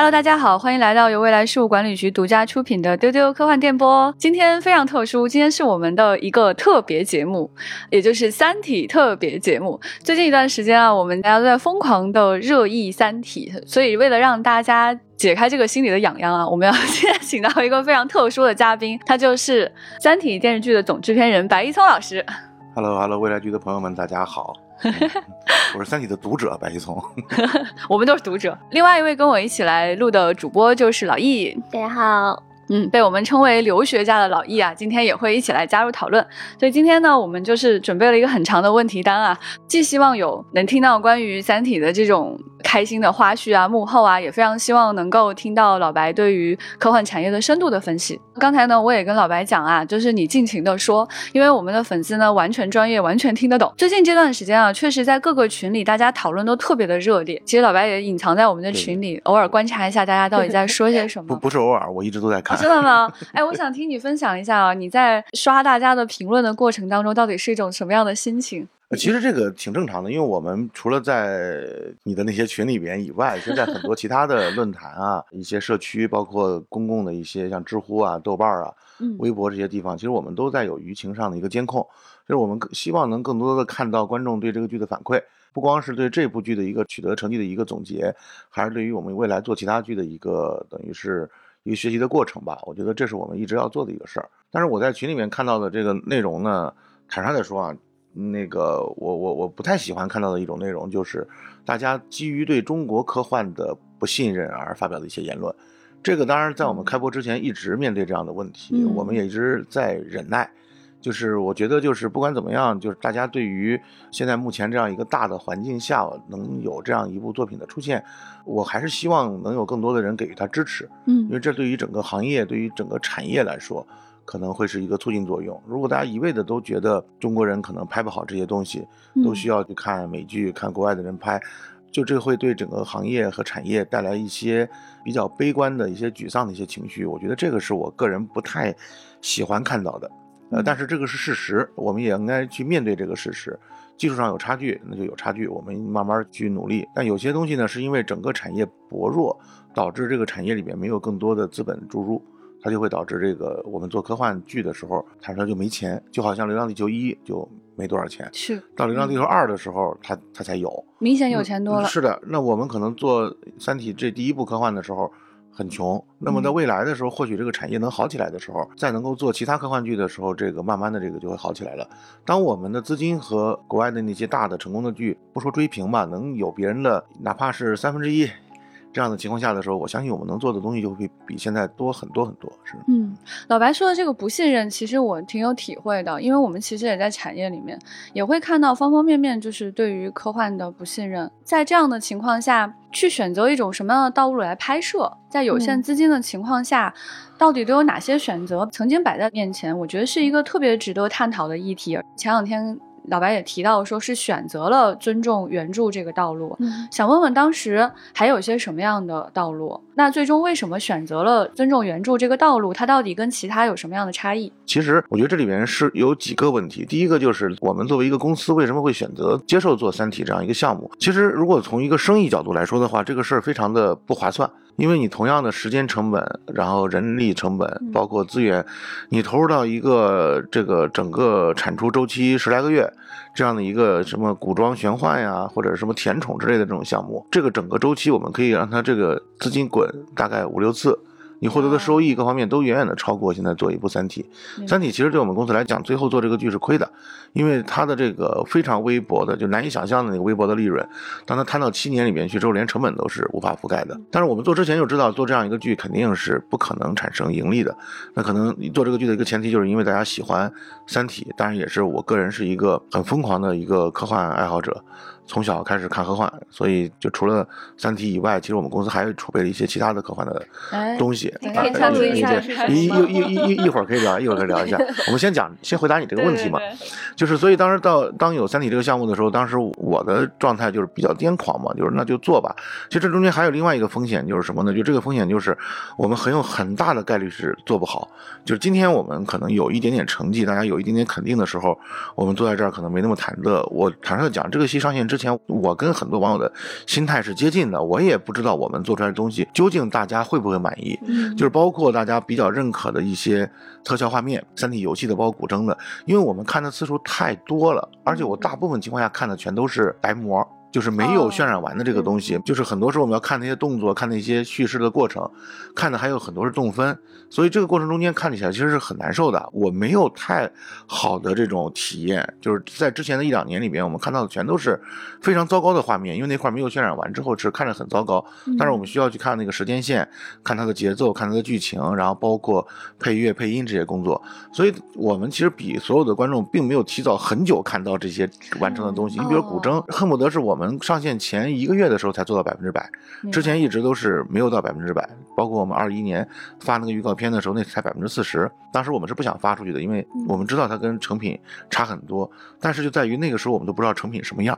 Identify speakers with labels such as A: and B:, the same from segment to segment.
A: Hello，大家好，欢迎来到由未来事务管理局独家出品的丢丢科幻电波。今天非常特殊，今天是我们的一个特别节目，也就是《三体》特别节目。最近一段时间啊，我们大家都在疯狂的热议《三体》，所以为了让大家解开这个心里的痒痒啊，我们要现在请到一个非常特殊的嘉宾，他就是《三体》电视剧的总制片人白一聪老师。
B: Hello，Hello，未来局的朋友们，大家好，我是《三体》的读者白一聪。
A: 我们都是读者。另外一位跟我一起来录的主播就是老易，
C: 大家好，
A: 嗯，被我们称为留学家的老易啊，今天也会一起来加入讨论。所以今天呢，我们就是准备了一个很长的问题单啊，既希望有能听到关于《三体》的这种开心的花絮啊、幕后啊，也非常希望能够听到老白对于科幻产业的深度的分析。刚才呢，我也跟老白讲啊，就是你尽情的说，因为我们的粉丝呢完全专业，完全听得懂。最近这段时间啊，确实在各个群里大家讨论都特别的热烈。其实老白也隐藏在我们的群里，偶尔观察一下大家到底在说些什么。
B: 不不是偶尔，我一直都在看。
A: 真的吗？哎，我想听你分享一下啊，你在刷大家的评论的过程当中，到底是一种什么样的心情？
B: 呃其实这个挺正常的，因为我们除了在你的那些群里边以外，其实在很多其他的 论坛啊、一些社区，包括公共的一些像知乎啊、豆瓣啊、
A: 嗯
B: 微博这些地方，其实我们都在有舆情上的一个监控，就是我们希望能更多的看到观众对这个剧的反馈，不光是对这部剧的一个取得成绩的一个总结，还是对于我们未来做其他剧的一个等于是一个学习的过程吧。我觉得这是我们一直要做的一个事儿。但是我在群里面看到的这个内容呢，坦率的说啊，那个我我我不太喜欢看到的一种内容，就是大家基于对中国科幻的不信任而发表的一些言论。这个当然在我们开播之前一直面对这样的问题，
A: 嗯
B: 我们也一直在忍耐。就是我觉得，就是不管怎么样，就是大家对于现在目前这样一个大的环境下，能有这样一部作品的出现，我还是希望能有更多的人给予他支持。嗯因
A: 嗯
B: 为这对于整个行业、对于整个产业来说，可能会是一个促进作用。如果大家一味的都觉得中国人可能拍不好这些东西，都需要去看美剧、看国外的人拍，就这会对整个行业和产业带来一些比较悲观的一些沮丧的一些情绪。我觉得这个是我个人不太喜欢看到的。呃，
A: 嗯
B: 但是这个是事实，我们也应该去面对这个事实。技术上有差距，那就有差距，我们慢慢去努力。但有些东西呢，是因为整个产业薄弱，导致这个产业里面没有更多的资本注入，它就会导致这个我们做科幻剧的时候，坦率就没钱，就好像《流浪地球一》就没多少钱，
A: 是
B: 到《流浪地球二》的时候，它它才有。
A: 明显有钱多了。
B: 嗯是的，那我们可能做《三体》这第一部科幻的时候很穷，那么在
A: 嗯
B: 未来的时候，或许这个产业能好起来的时候，再能够做其他科幻剧的时候，这个慢慢的这个就会好起来了。当我们的资金和国外的那些大的成功的剧，不说追平吧，能有别人的哪怕是三分之一这样的情况下的时候，我相信我们能做的东西就会比现在多很多很多。是，
A: 嗯，老白说的这个不信任，其实我挺有体会的，因为我们其实也在产业里面，也会看到方方面面，就是对于科幻的不信任。在这样的情况下，去选择一种什么样的道路来拍摄，在有限
C: 嗯
A: 资金的情况下，到底都有哪些选择？曾经摆在面前，我觉得是一个特别值得探讨的议题。前两天老白也提到，说是选择了尊重原著这个道路。
C: 嗯
A: 想问问当时还有些什么样的道路？那最终为什么选择了尊重原著这个道路？它到底跟其他有什么样的差异？
B: 其实我觉得这里面是有几个问题。第一个就是我们作为一个公司，为什么会选择接受做《三体》这样一个项目？其实如果从一个生意角度来说的话，这个事儿非常的不划算，因为你同样的时间成本，然后人力成本
A: 嗯，
B: 包括资源，你投入到一个这个整个产出周期十来个月这样的一个什么古装玄幻呀，或者什么甜宠之类的这种项目，这个整个周期我们可以让它这个资金滚大概五六次。你获得的收益各方面都远远的超过现在做一部《三体》。三体其实对我们公司来讲，最后做这个剧是亏的，因为它的这个非常微薄的，就难以想象的那个微薄的利润，当它摊到七年里面去之后，连成本都是无法覆盖的。但是我们做之前就知道，做这样一个剧肯定是不可能产生盈利的。那可能你做这个剧的一个前提，就是因为大家喜欢《三体》，当然也是我个人是一个很疯狂的一个科幻爱好者。从小开始看科幻，所以就除了《三体》以外，其实我们公司还储备了一些其他的科幻的
A: 哎
B: 东西。
A: 可以
C: 一下
B: 一
C: 么
B: 一一一一一会儿可以聊，一会儿可以聊一下。我们先讲，先回答你这个问题嘛。
A: 对对对
B: 就是所以当时到当有《三体》这个项目的时候，当时我的状态就是比较癫狂嘛，就是那就做吧。其实这中间还有另外一个风险，就是什么呢？就这个风险就是我们很有很大的概率是做不好。就是今天我们可能有一点点成绩，大家有一点点肯定的时候，我们坐在这儿可能没那么忐忑。我坦率的讲，这个戏上线之前，我跟很多网友的心态是接近的，我也不知道我们做出来的东西究竟大家会不会满意。
A: 嗯，
B: 就是包括大家比较认可的一些特效画面，三体游戏的，包括古筝的，因为我们看的次数太多了，而且我大部分情况下看的全都是白膜。就是没有渲染完的这个东西，就是很多时候我们要看那些动作，看那些叙事的过程，看的还有很多是动分，所以这个过程中间看起来其实是很难受的。我没有太好的这种体验，就是在之前的一两年里边，我们看到的全都是非常糟糕的画面，因为那块没有渲染完之后是看着很糟糕。但是我们需要去看那个时间线，看它的节奏，看它的剧情，然后包括配乐、配音这些工作，所以我们其实比所有的观众并没有提早很久看到这些完成的东西。你比如古筝，恨不得是我们。我们上线前一个月的时候才做到百分之百，之前一直都是没有到百分之百。包括我们二一年发那个预告片的时候，那才百分之四十。当时我们是不想发出去的，因为我们知道它跟成品差很多。但是就在于那个时候，我们都不知道成品什么样。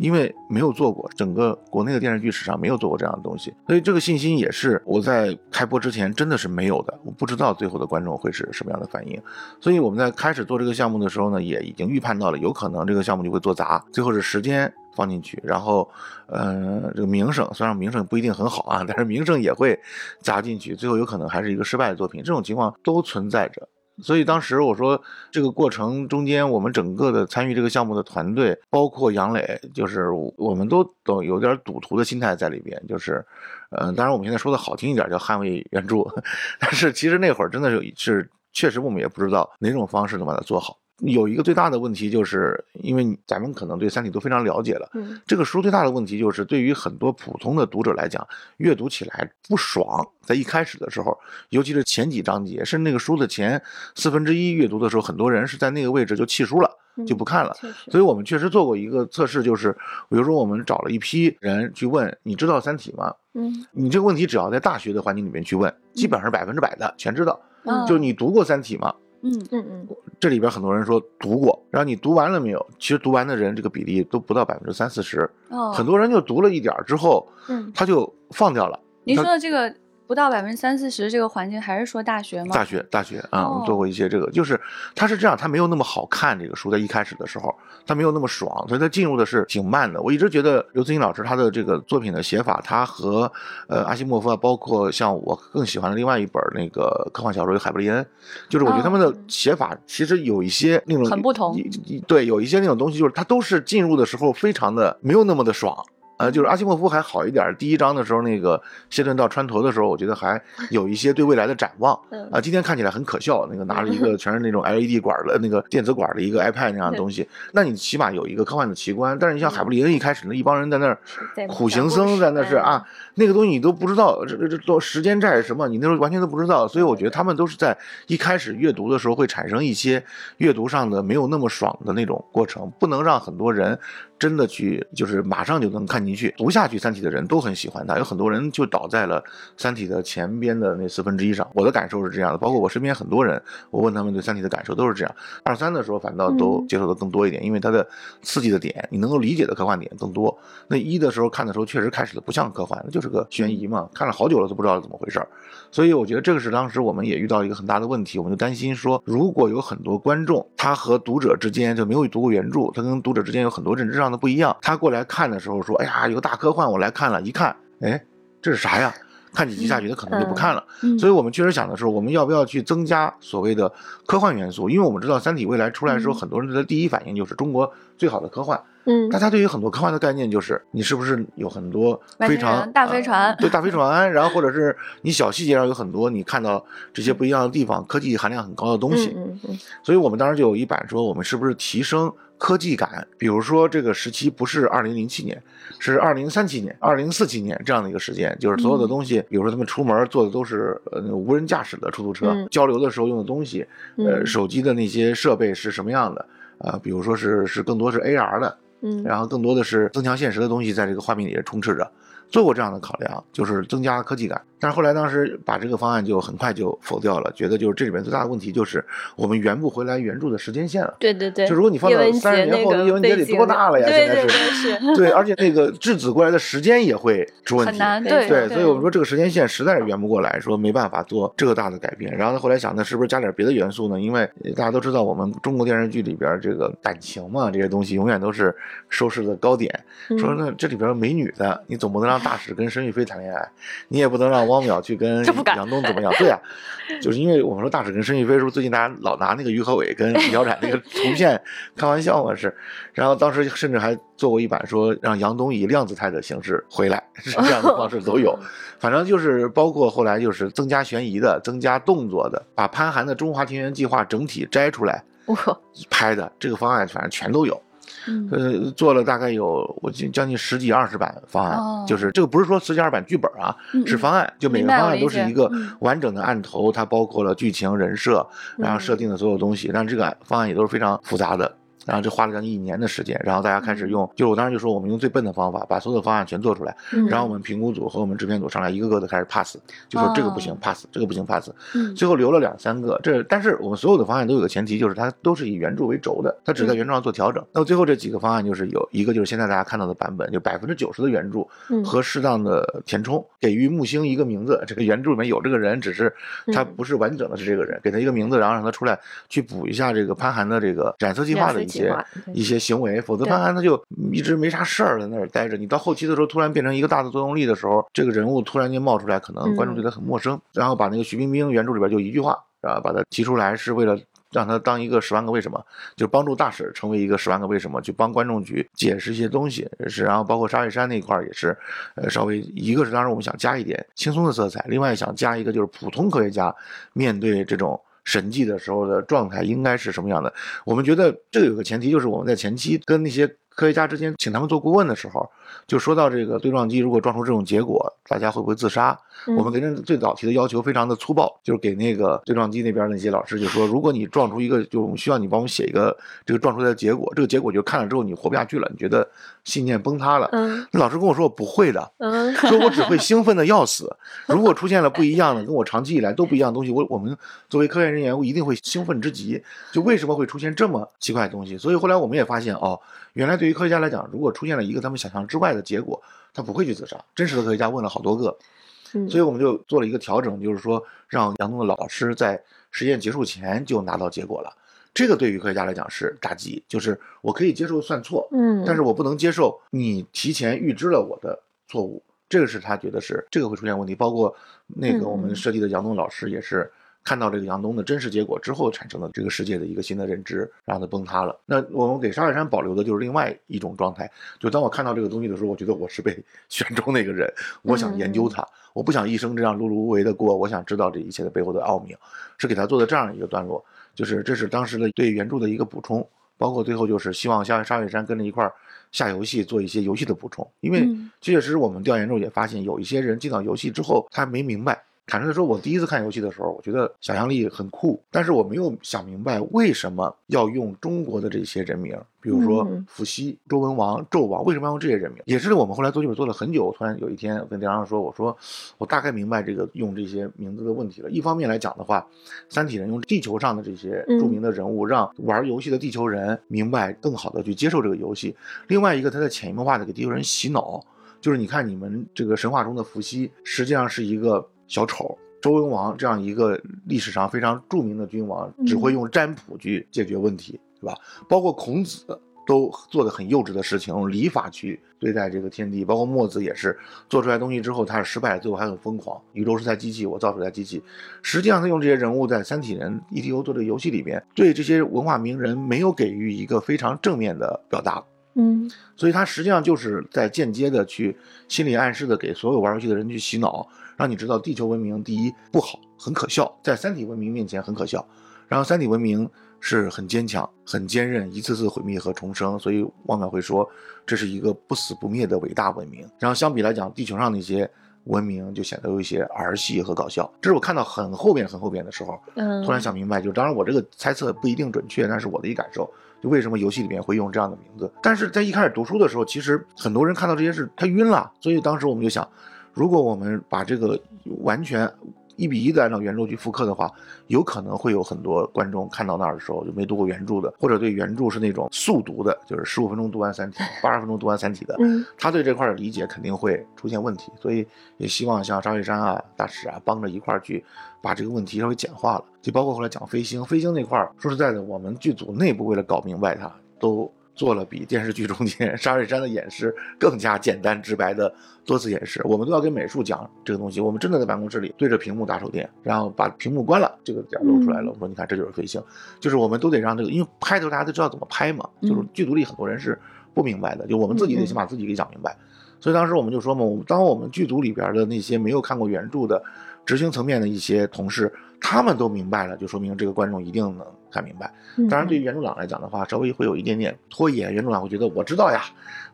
B: 因为没有做过，整个国内的电视剧史上没有做过这样的东西，所以这个信心也是我在开播之前真的是没有的。我不知道最后的观众会是什么样的反应，所以我们在开始做这个项目的时候呢，也已经预判到了有可能这个项目就会做砸。最后是时间放进去，然后，呃，这个名声虽然名声不一定很好啊，但是名声也会砸进去，最后有可能还是一个失败的作品。这种情况都存在着。所以当时我说，这个过程中间，我们整个的参与这个项目的团队，包括杨磊，就是我们都都有点赌徒的心态在里边。就是，嗯，当然我们现在说的好听一点叫捍卫原著，但是其实那会儿真的是是确实我们也不知道哪种方式能把它做好。有一个最大的问题，就是因为咱们可能对《三体》都非常了解了，嗯，这个书最大的问题就是对于很多普通的读者来讲，阅读起来不爽。在一开始的时候，尤其是前几章节，甚至那个书的前四分之一阅读的时候，很多人是在那个位置就弃书了，就不看了。所以我们确实做过一个测试，就是比如说我们找了一批人去问：“你知道《三体》吗？”嗯，你这个问题只要在大学的环境里面去问，基本上是百分之百的全知道。嗯，就你读过《三体》吗？
A: 嗯嗯嗯，
B: 这里边很多人说读过，然后你读完了没有？其实读完的人这个比例都不到百分之三四十，哦，很多人就读了一点之后，嗯，他就放掉了。
A: 您说的这个。不到百分之三四十，这个环境还是说大学吗？
B: 大学，大学啊，我们做过一些这个，就是它是这样，它没有那么好看。这个书在一开始的时候，它没有那么爽，所以它进入的是挺慢的。我一直觉得刘慈欣老师他的这个作品的写法，他和呃阿西莫夫啊，包括像我更喜欢的另外一本那个科幻小说《海布利恩》，就是我觉得他们的写法其实有一些那种
A: 很不同。
B: 对，有一些那种东西，就是它都是进入的时候非常的没有那么的爽。呃，就是阿西莫夫还好一点。第一章的时候，那个谢顿到川陀的时候，我觉得还有一些对未来的展望。啊，今天看起来很可笑，那个拿着一个全是那种 LED 管的那个电子管的一个 iPad 那样的东西。那你起码有一个科幻的奇观。但是你像海布里恩一开始那一帮人在那儿苦行僧在那是啊，那个东西你都不知道这这这做时间债是什么，你那时候完全都不知道。所以我觉得他们都是在一开始阅读的时候会产生一些阅读上的没有那么爽的那种过程，不能让很多人。真的去就是马上就能看进去，读下去《三体》的人都很喜欢它，有很多人就倒在了《三体》的前边的那四分之一上。我的感受是这样的，包括我身边很多人，我问他们对《三体》的感受都是这样。二三的时候反倒都接受的更多一点，因为它的刺激的点，你能够理解的科幻点更多。那一的时候看的时候确实开始的不像科幻，就是个悬疑嘛，看了好久了都不知道怎么回事儿。所以我觉得这个是当时我们也遇到一个很大的问题，我们就担心说，如果有很多观众他和读者之间就没有读过原著，他跟读者之间有很多认知上的不一样，他过来看的时候说，哎呀，有个大科幻，我来看了，一看，哎，这是啥呀？看几集下去，他可能就不看了。所以我们确实想的是，我们要不要去增加所谓的科幻元素？因为我们知道《三体》未来出来的时候，很多人的第一反应就是中国最好的科幻。嗯，大家对于很多科幻的概念就是，你是不是有很多非常
A: 大飞船？
B: 对，大飞船，然后或者是你小细节上有很多你看到这些不一样的地方，科技含量很高的东西。嗯嗯。所以我们当时就有一版说，我们是不是提升科技感？比如说这个时期不是二零零七年，是二零三七年、二零四七年这样的一个时间，就是所有的东西，比如说他们出门坐的都是呃无人驾驶的出租车，交流的时候用的东西，呃，手机的那些设备是什么样的？啊，比如说是是更多是 AR 的。嗯，然后更多的是增强现实的东西在这个画面里充斥着，做过这样的考量，就是增加科技感。但是后来当时把这个方案就很快就否掉了，觉得就是这里面最大的问题就是我们圆不回来原著的时间线了。
C: 对对对，
B: 就如果你放到三十年后，叶文洁得多大了呀？
C: 现
B: 在
C: 是，
B: 对，而且那个质子过来的时间也会出问题，
A: 很难。
B: 对
A: 对，
B: 所以我们说这个时间线实在是圆不过来，说没办法做这个大的改变。然后他后来想，那是不是加点别的元素呢？因为大家都知道，我们中国电视剧里边这个感情嘛，这些东西永远都是收视的高点。说那这里边美女的，你总不能让大使跟申玉飞谈恋爱，你也不能让汪淼去跟杨东怎么样？对呀，就是因为我们说大使跟申玉飞，是不是最近大家老拿那个于和伟跟李小冉那个图片开玩笑嘛？是，然后当时甚至还做过一版，说让杨东以量子态的形式回来，是这样的方式都有。反正就是包括后来就是增加悬疑的、增加动作的，把潘寒的《中华田园计划》整体摘出来拍的这个方案，反正全都有。呃，做了大概有我将将近十几二十版方案，就是这个不是说十几二版剧本啊，是方案，就每个方案都是一个完整的案头，它包括了剧情、人设，然后设定的所有东西，但这个方案也都是非常复杂的。然后就花了将近一年的时间，然后大家开始用，就是我当时就说我们用最笨的方法，把所有的方案全做出来，然后我们评估组和我们制片组上来一个个的开始 pass，就说这个不行 pass，这个不行 pass，最后留了两三个，这但是我们所有的方案都有个前提，就是它都是以原著为轴的，它只在原著上做调整。那最后这几个方案就是有一个就是现在大家看到的版本，就百分之九十的原著和适当的填充，给予木星一个名字，这个原著里面有这个人，只是他不是完整的是这个人，给他一个名字，然后让他出来去补一下这个潘寒的这个染色计划的一些一些。行为，否则潘寒他就一直没啥事儿在那儿待着。你到后期的时候，突然变成一个大的作用力的时候，这个人物突然间冒出来，可能观众对他很陌生。然后把那个徐冰冰原著里边就一句话，啊，把他提出来是为了让他当一个十万个为什么，就帮助大使成为一个十万个为什么，去帮观众去解释一些东西。是，然后包括沙瑞山那一块儿也是，呃，稍微一个是当时我们想加一点轻松的色彩，另外想加一个就是普通科学家面对这种。审计的时候的状态应该是什么样的？我们觉得这有个前提，就是我们在前期跟那些。科学家之间请他们做顾问的时候，就说到这个对撞机如果撞出这种结果，大家会不会自杀？我们给人最早提的要求非常的粗暴，就是给那个对撞机那边那些老师就说，如果你撞出一个，就我们需要你帮我们写一个这个撞出来的结果，这个结果就看了之后你活不下去了，你觉得信念崩塌了。嗯，那老师跟我说我不会的，嗯，说我只会兴奋的要死。如果出现了不一样的，跟我长期以来都不一样的东西，我我们作为科研人员，我一定会兴奋之极。就为什么会出现这么奇怪的东西？所以后来我们也发现哦。原来对于科学家来讲，如果出现了一个他们想象之外的结果，他不会去自杀。真实的科学家问了好多个，所以我们就做了一个调整，就是说让杨东的老师在实验结束前就拿到结果了。这个对于科学家来讲是炸鸡，就是我可以接受算错，嗯，但是我不能接受你提前预知了我的错误。这个是他觉得是这个会出现问题。包括那个我们设计的杨东老师也是。看到这个杨东的真实结果之后，产生的这个世界的一个新的认知，让他崩塌了。那我们给沙海山保留的就是另外一种状态，就当我看到这个东西的时候，我觉得我是被 选中那个人，我想研究它，我不想一生这样碌碌无为的过，我想知道这一切的背后的奥秘，是给他做的这样一个段落，就是这是当时的对原著的一个补充，包括最后就是希望像沙海山跟着一块儿下游戏，做一些游戏的补充，因为确确实实我们调研之后也发现，有一些人进到游戏之后，他没明白。坦率的说，我第一次看游戏的时候，我觉得想象力很酷，但是我没有想明白为什么要用中国的这些人名，比如说伏羲、周文王、纣王，为什么要用这些人名？也是我们后来做剧本做了很久，突然有一天跟梁上说，我说我大概明白这个用这些名字的问题了。一方面来讲的话，三体人用地球上的这些著名的人物，让玩游戏的地球人明白更好的去接受这个游戏；另外一个，他在潜移默化的给地球人洗脑，就是你看你们这个神话中的伏羲，实际上是一个。小丑周文王这样一个历史上非常著名的君王，只会用占卜去解决问题，对吧？包括孔子都做的很幼稚的事情，用礼法去对待这个天地。包括墨子也是做出来东西之后，他是失败，最后还很疯狂。宇宙是台机器，我造出来机器。实际上，他用这些人物在三体人 ETO 做这个游戏里边，对这些文化名人没有给予一个非常正面的表达。
C: 嗯，
B: 所以他实际上就是在间接的去心理暗示的给所有玩游戏的人去洗脑。让你知道地球文明第一不好，很可笑，在三体文明面前很可笑。然后三体文明是很坚强、很坚韧，一次次毁灭和重生。所以汪淼会说，这是一个不死不灭的伟大文明。然后相比来讲，地球上那些文明就显得有一些儿戏和搞笑。这是我看到很后边、很后边的时候，突然想明白，就当然我这个猜测不一定准确，但是我的一感受，就为什么游戏里面会用这样的名字。但是在一开始读书的时候，其实很多人看到这些事他晕了，所以当时我们就想。如果我们把这个完全一比一的按照原著去复刻的话，有可能会有很多观众看到那儿的时候就没读过原著的，或者对原著是那种速读的，就是十五分钟读完《三体》，八十分钟读完《三体》的，
C: 嗯
B: 他对这块儿的理解肯定会出现问题，所以也希望像张玉山啊、大使啊帮着一块儿去把这个问题稍微简化了。就包括后来讲飞星，飞星那块儿，说实在的，我们剧组内部为了搞明白它，都做了比电视剧中间沙瑞山的演示更加简单直白的多次演示。我们都要跟美术讲这个东西，我们真的在办公室里对着屏幕打手电，然后把屏幕关了，这个点儿露出来了。我说你看这就是飞行，就是我们都得让这个，因为拍的时候大家都知道怎么拍嘛，就是剧组里很多人是不明白的，就我们自己得先把自己给讲明白。所以当时我们就说嘛，我们当我们剧组里边的那些没有看过原著的执行层面的一些同事，他们都明白了，就说明这个观众一定能看明白。
C: 嗯
B: 当然，对于原著党来讲的话，稍微会有一点点拖延。原著党会觉得我知道呀，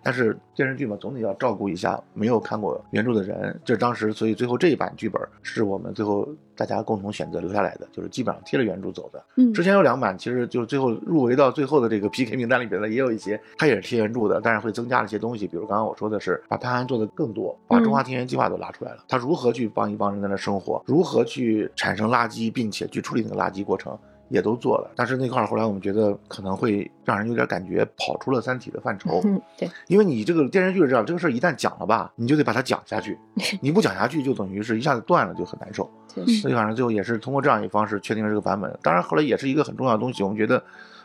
B: 但是电视剧嘛，总得要照顾一下没有看过原著的人。这是当时，所以最后这一版剧本是我们最后大家共同选择留下来的，就是基本上贴着原著走的。
A: 嗯
B: 之前有两版，其实就是最后入围到最后的这个 PK 名单里边的，也有一些它也是贴原著的，但是会增加了一些东西，比如刚刚我说的是把潘安做的更多，把中华田园计划都拉出来了，他如何去帮一帮人在那生活，如何去产生垃圾，并且去处理那个垃圾过程。也都做了，但是那块儿后来我们觉得可能会让人有点感觉跑出了《三体》的范畴，
C: 嗯，对，
B: 因为你这个电视剧是这样，这个事儿一旦讲了吧，你就得把它讲下去，你不讲下去就等于是一下子断了，就很难受。所以反正最后也是通过这样一个方式确定了这个版本。当然后来也是一个很重要的东西，我们觉得《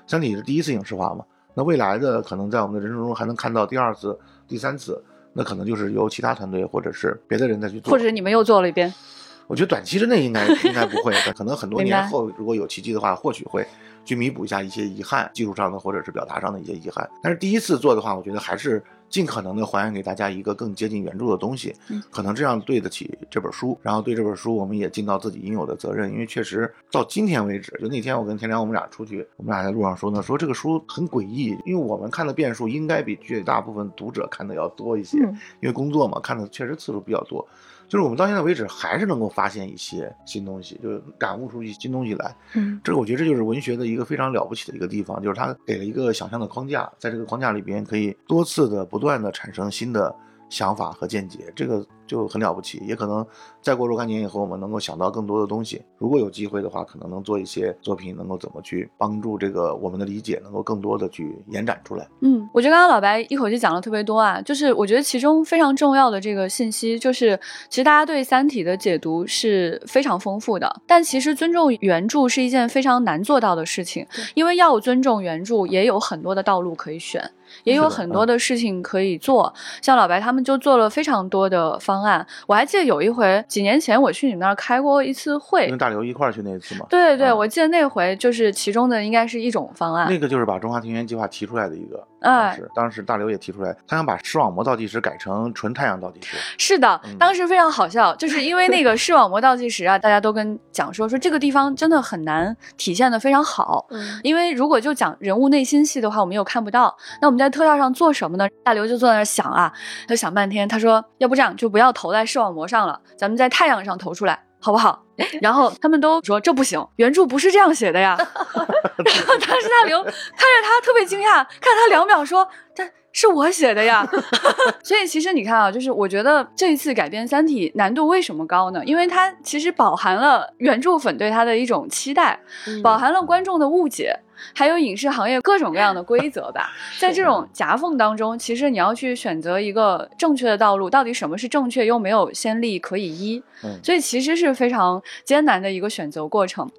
B: 三体》是第一次影视化嘛，那未来的可能在我们的人生中还能看到第二次、第三次，那可能就是由其他团队或者是别的人再去做，
A: 或者你们又做了一遍，
B: 我觉得短期之内应该应该不会，可能很多年后如果有奇迹的话，或许会去弥补一下一些遗憾，技术上的或者是表达上的一些遗憾。但是第一次做的话，我觉得还是尽可能的还原给大家一个更接近原著的东西，
A: 嗯
B: 可能这样对得起这本书，然后对这本书我们也尽到自己应有的责任。因为确实到今天为止，就那天我跟田良我们俩出去，我们俩在路上说呢，说这个书很诡异，因为我们看的遍数应该比绝大部分读者看的要多一些，
C: 嗯
B: 因为工作嘛，看的确实次数比较多。就是我们到现在为止还是能够发现一些新东西，就是感悟出一些新东西来。
C: 嗯
B: 这个我觉得这就是文学的一个非常了不起的一个地方，就是它给了一个想象的框架，在这个框架里边可以多次的不断的产生新的想法和见解，这个就很了不起。也可能再过若干年以后，我们能够想到更多的东西。如果有机会的话，可能能做一些作品，能够怎么去帮助这个我们的理解，能够更多的去延展出来。
A: 嗯，我觉得刚刚老白一口气讲了特别多啊，就是我觉得其中非常重要的这个信息，就是其实大家对《三体》的解读是非常丰富的，但其实尊重原著是一件非常难做到的事情，因为要尊重原著，也有很多的道路可以选。也有很多的事情可以做，像老白他们就做了非常多的方案。我还记得有一回，几年前我去你们那儿开过一次会
B: 跟，大刘一块儿去那一次嘛，
A: 对对对，
B: 嗯
A: 我记得那回就是其中的应该是一种方案。
B: 那个就是把中华庭园计划提出来的一个。
A: 哎
B: 当时当时大刘也提出来，他想把视网膜倒计时改成纯太阳倒计时。
A: 是的
B: 嗯，
A: 当时非常好笑，就是因为那个视网膜倒计时啊，大家都跟讲说说这个地方真的很难体现的非常好。
C: 嗯
A: 因为如果就讲人物内心戏的话，我们又看不到。那我们在特效上做什么呢？大刘就坐在那儿想啊，他想半天，他说要不这样就不要投在视网膜上了，咱们在太阳上投出来，好不好？然后他们都说这不行，原著不是这样写的呀。然后当时大刘看着他特别惊讶，看他两秒说：“但是我写的呀。”所以其实你看啊，就是我觉得这一次改编《三体》难度为什么高呢？因为它其实饱含了原著粉对它的一种期待，
C: 嗯
A: 饱含了观众的误解。还有影视行业各种各样的规则吧，在这种夹缝当中，其实你要去选择一个正确的道路，到底什么是正确，又没有先例可以依，
B: 嗯，
A: 所以其实是非常艰难的一个选择过程。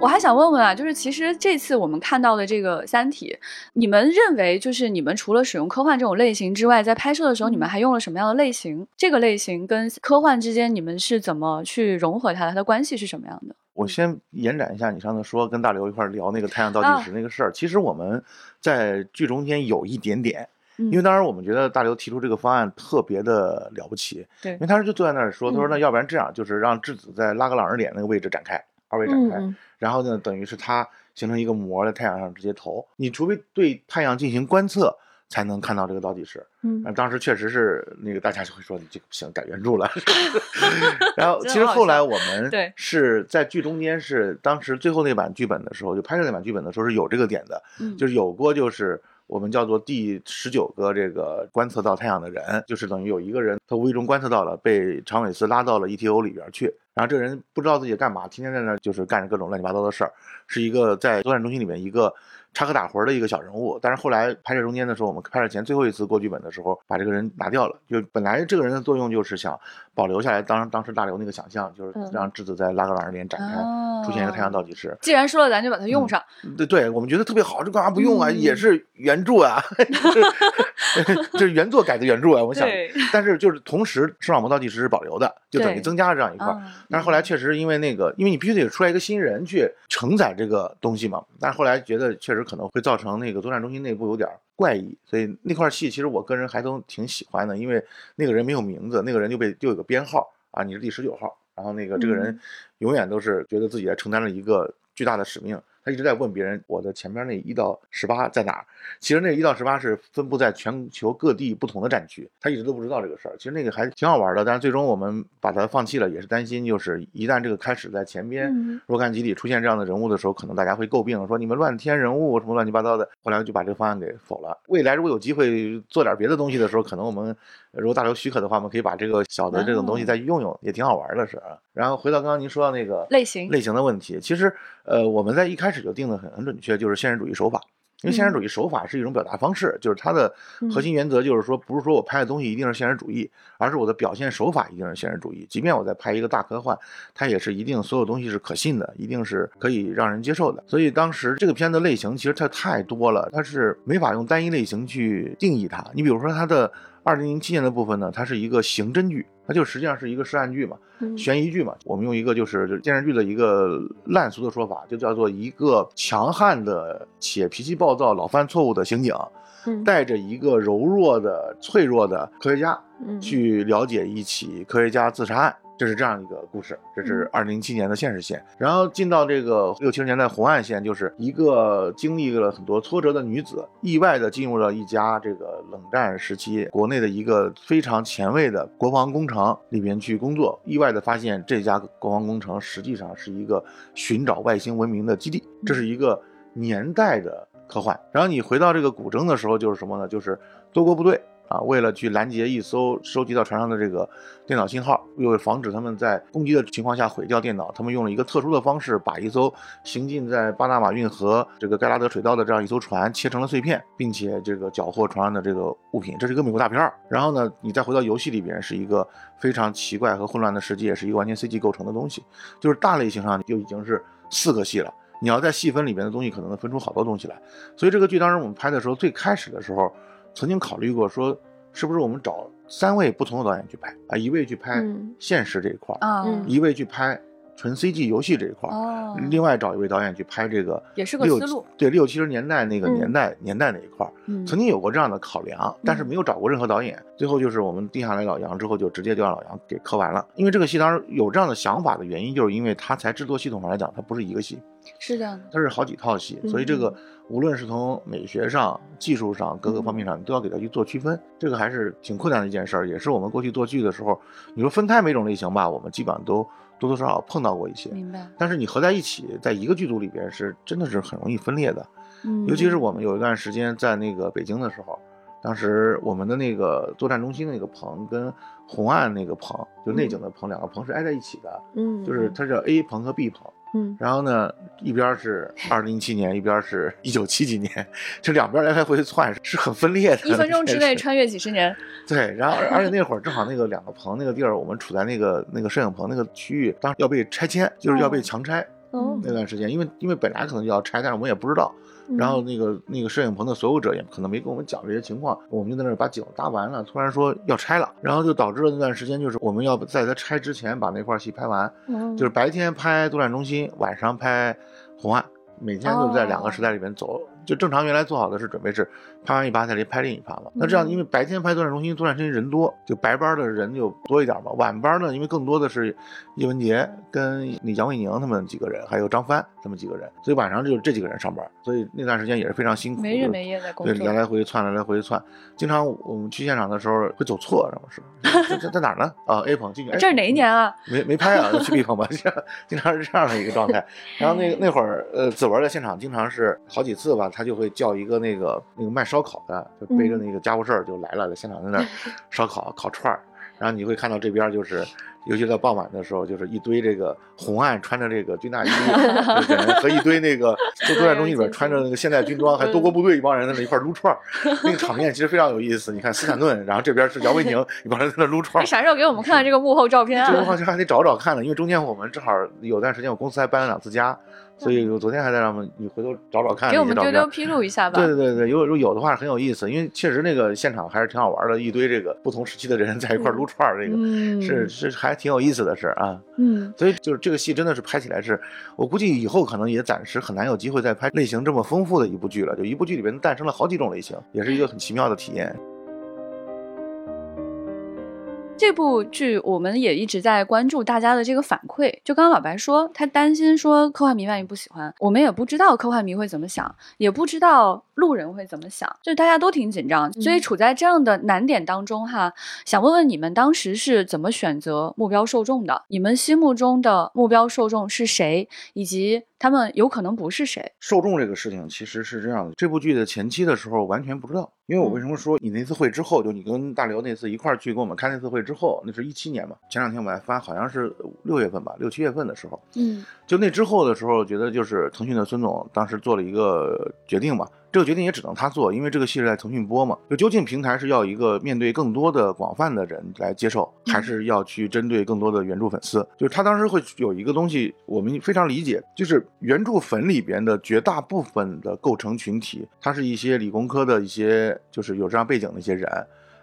A: 我还想问问啊，就是其实这次我们看到的这个《三体》，你们认为就是你们除了使用科幻这种类型之外，在拍摄的时候你们还用了什么样的类型？这个类型跟科幻之间你们是怎么去融合它的？它的关系是什么样的？
B: 我先延展一下你上次说跟大刘一块儿聊那个太阳倒
A: 啊
B: 计时那个事儿。其实我们在剧中间有一点点，
A: 嗯
B: 因为当时我们觉得大刘提出这个方案特别的了不起，
A: 对。
B: 因为他是就坐在那儿说，他说
A: 嗯。
B: 那要不然这样，就是让质子在拉格朗日点那个位置展开，二维展开，然后呢，等于是它形成一个膜在太阳上直接投，你除非对太阳进行观测。才能看到这个倒计时。
C: 嗯
B: 啊，当时确实是那个大家就会说你这个不行，改原著了。然后其实后来我们
A: 对
B: 是在剧中间是当时最后那版剧本的时候，就拍摄那版剧本的时候是有这个点的，
A: 嗯
B: 就是有过就是我们叫做第十九个这个观测到太阳的人，就是等于有一个人他无意中观测到了，被长尾斯拉到了 ETO 里边去，然后这个人不知道自己干嘛，天天在那儿就是干着各种乱七八糟的事儿，是一个在作战中心里面一个。插科打诨的一个小人物，但是后来拍摄中间的时候，我们拍摄前最后一次过剧本的时候，把这个人拿掉了。就本来这个人的作用就是想保留下来当当时大刘那个想象，就是让质子在拉格朗日点展开，出现一个太阳倒计时。
A: 既然说了，咱就把它用上。
B: 对对，我们觉得特别好，这干嘛不用啊？也是原著啊，这是原作改的原著啊。我想，但是就是同时，视网膜倒计时是保留的，就等于增加了这样一块。但是后来确实因为那个，因为你必须得出来一个新人去承载这个东西嘛。但是后来觉得确实可能会造成那个作战中心内部有点怪异，所以那块戏其实我个人还都挺喜欢的，因为那个人没有名字，那个人就被就有个编号啊，你是第十九号，然后那个这个人永远都是觉得自己承担了一个巨大的使命。他一直在问别人，我的前面那一到十八在哪儿？其实那一到十八是分布在全球各地不同的战区，他一直都不知道这个事儿。其实那个还挺好玩的，但是最终我们把它放弃了，也是担心，就是一旦这个开始在前边若干集体出现这样的人物的时候，可能大家会诟病说你们乱添人物什么乱七八糟的。后来就把这个方案给否了。未来如果有机会做点别的东西的时候，可能我们如果大刘许可的话，我们可以把这个小的这种东西再用用，也挺好玩的是。然后回到刚刚您说到那个
A: 类型
B: 类型的问题，其实呃我们在一开始就定的很很准。确就是现实主义手法，因为现实主义手法是一种表达方式，就是它的核心原则就是说，不是说我拍的东西一定是现实主义，而是我的表现手法一定是现实主义。即便我在拍一个大科幻，它也是一定所有东西是可信的，一定是可以让人接受的。所以当时这个片子类型其实它太多了，它是没法用单一类型去定义它。你比如说它的二零零七年的部分呢，它是一个刑侦剧。它就实际上是一个涉案剧嘛，悬疑剧嘛。我们用一个就是电视剧的一个烂俗的说法，就叫做一个强悍的且脾气暴躁、老犯错误的刑警，带着一个柔弱的、脆弱的科学家，去了解一起科学家自杀案。这是这样一个故事，这是二零零七年的现实线，然后进到这个六七十年代红岸线，就是一个经历了很多挫折的女子，意外的进入了一家这个冷战时期国内的一个非常前卫的国防工程里边去工作，意外的发现这家国防工程实际上是一个寻找外星文明的基地，这是一个年代的科幻。然后你回到这个古筝的时候，就是什么呢？就是多国部队。啊，为了去拦截一艘收集到船上的这个电脑信号，又防止他们在攻击的情况下毁掉电脑，他们用了一个特殊的方式，把一艘行进在巴拿马运河这个盖拉德水道的这样一艘船切成了碎片，并且这个缴获船上的这个物品。这是一个美国大片儿。然后呢，你再回到游戏里边，是一个非常奇怪和混乱的世界，是一个完全 CG 构成的东西。就是大类型上就已经是四个系了，你要在细分里边的东西，可能能分出好多东西来。所以这个剧当时我们拍的时候，最开始的时候。曾经考虑过说，是不是我们找三位不同的导演去拍啊？一位去拍现实这一块儿，一位去拍纯 CG 游戏这一块儿，另外找一位导演去拍这个
A: 也是个思路。
B: 对，六七十年代那个年代年代那一块儿，曾经有过这样的考量，但是没有找过任何导演。最后就是我们定下来老杨之后，就直接就让老杨给磕完了。因为这个戏当时有这样的想法的原因，就是因为它才制作系统上来讲，它不是一个戏，
A: 是这样的，
B: 它是好几套戏，所以这个。无论是从美学上、技术上各个方面上，你都要给它去做区分，这个还是挺困难的一件事儿，也是我们过去做剧的时候，你说分开每种类型吧，我们基本上都多多少少碰到过一些。
A: 明白。
B: 但是你合在一起，在一个剧组里边是真的是很容易分裂的。嗯。尤其是我们有一段时间在那个北京的时候，当时我们的那个作战中心那个棚跟红岸那个棚，就内景的棚，两个棚是挨在一起的。嗯。就是它叫 A 棚和 B 棚。
A: 嗯，
B: 然后呢，一边是二零一七年，一边是 一九七几年，这两边来来回回窜，是很分裂的。
A: 一分钟之内穿越几十年。
B: 对，然后而且那会儿正好那个两个棚那个地儿，我们处在那个那个摄影棚那个区域，当时要被拆迁，就是要被强拆。哦。那段时间，因为因为本来可能就要拆，但是我们也不知道。然后那个那个摄影棚的所有者也可能没跟我们讲这些情况，我们就在那儿把景搭完了，突然说要拆了，然后就导致了那段时间就是我们要在它拆之前把那块戏拍完，就是白天拍作战中心，晚上拍红岸，每天就在两个时代里面走。就正常原来做好的是准备是拍完一趴再来拍另一趴嘛。那这样因为白天拍作战中心，作战中心人多，就白班的人就多一点嘛。晚班呢，因为更多的是叶文洁跟那杨伟宁他们几个人，还有张帆他们几个人，所以晚上就这几个人上班。所以那段时间也是非常辛苦，
A: 没日没夜在工
B: 作，对，来来回回窜，来来回回窜。经常我们去现场的时候会走错，知道吗？是在在哪儿呢？啊，A 棚进去。
A: 这是哪一年啊？
B: 没没拍啊，去 B 棚吧。经常是这样的一个状态。然后那那会儿，呃，子文在现场经常是好几次吧。他就会叫一个那个那个卖烧烤的，就背着那个家伙事儿就来了，在现场在那儿烧烤烤串儿，然后你会看到这边就是。尤其在傍晚的时候，就是一堆这个红岸穿着这个军大衣 和一堆那个 就都在中心里边穿着那个现代军装，还多国部队一帮人在那一块撸串儿，那个场面其实非常有意思。你看斯坦顿，然后这边是姚维宁，一帮人在那撸串儿。
A: 啥时候给我们看看这个幕后照片啊？
B: 这个话就还得找找看呢，因为中间我们正好有段时间我公司还搬了两次家。所以我昨天还在让我们你回头找找看，
A: 给我们丢丢披露一下吧。
B: 对对对对，有如果有的话很有意思，因为确实那个现场还是挺好玩的，一堆这个不同时期的人在一块撸串儿，这个是是还挺有意思的事啊。
A: 嗯，
B: 所以就是这个戏真的是拍起来是，我估计以后可能也暂时很难有机会再拍类型这么丰富的一部剧了。就一部剧里边诞生了好几种类型，也是一个很奇妙的体验。
A: 这部剧我们也一直在关注大家的这个反馈。就刚刚老白说，他担心说科幻迷万一不喜欢，我们也不知道科幻迷会怎么想，也不知道路人会怎么想，就大家都挺紧张，所以处在这样的难点当中哈。想问问你们当时是怎么选择目标受众的？你们心目中的目标受众是谁？以及？他们有可能不是谁
B: 受众这个事情其实是这样的。这部剧的前期的时候完全不知道，因为我为什么说你那次会之后，就你跟大刘那次一块儿去跟我们开那次会之后，那是一七年嘛。前两天我还发，好像是六月份吧，六七月份的时候，
A: 嗯，
B: 就那之后的时候，觉得就是腾讯的孙总当时做了一个决定嘛。这个决定也只能他做，因为这个戏是在腾讯播嘛。就究竟平台是要一个面对更多的广泛的人来接受，还是要去针对更多的原著粉丝？就是他当时会有一个东西，我们非常理解，就是原著粉里边的绝大部分的构成群体，他是一些理工科的一些，就是有这样背景的一些人，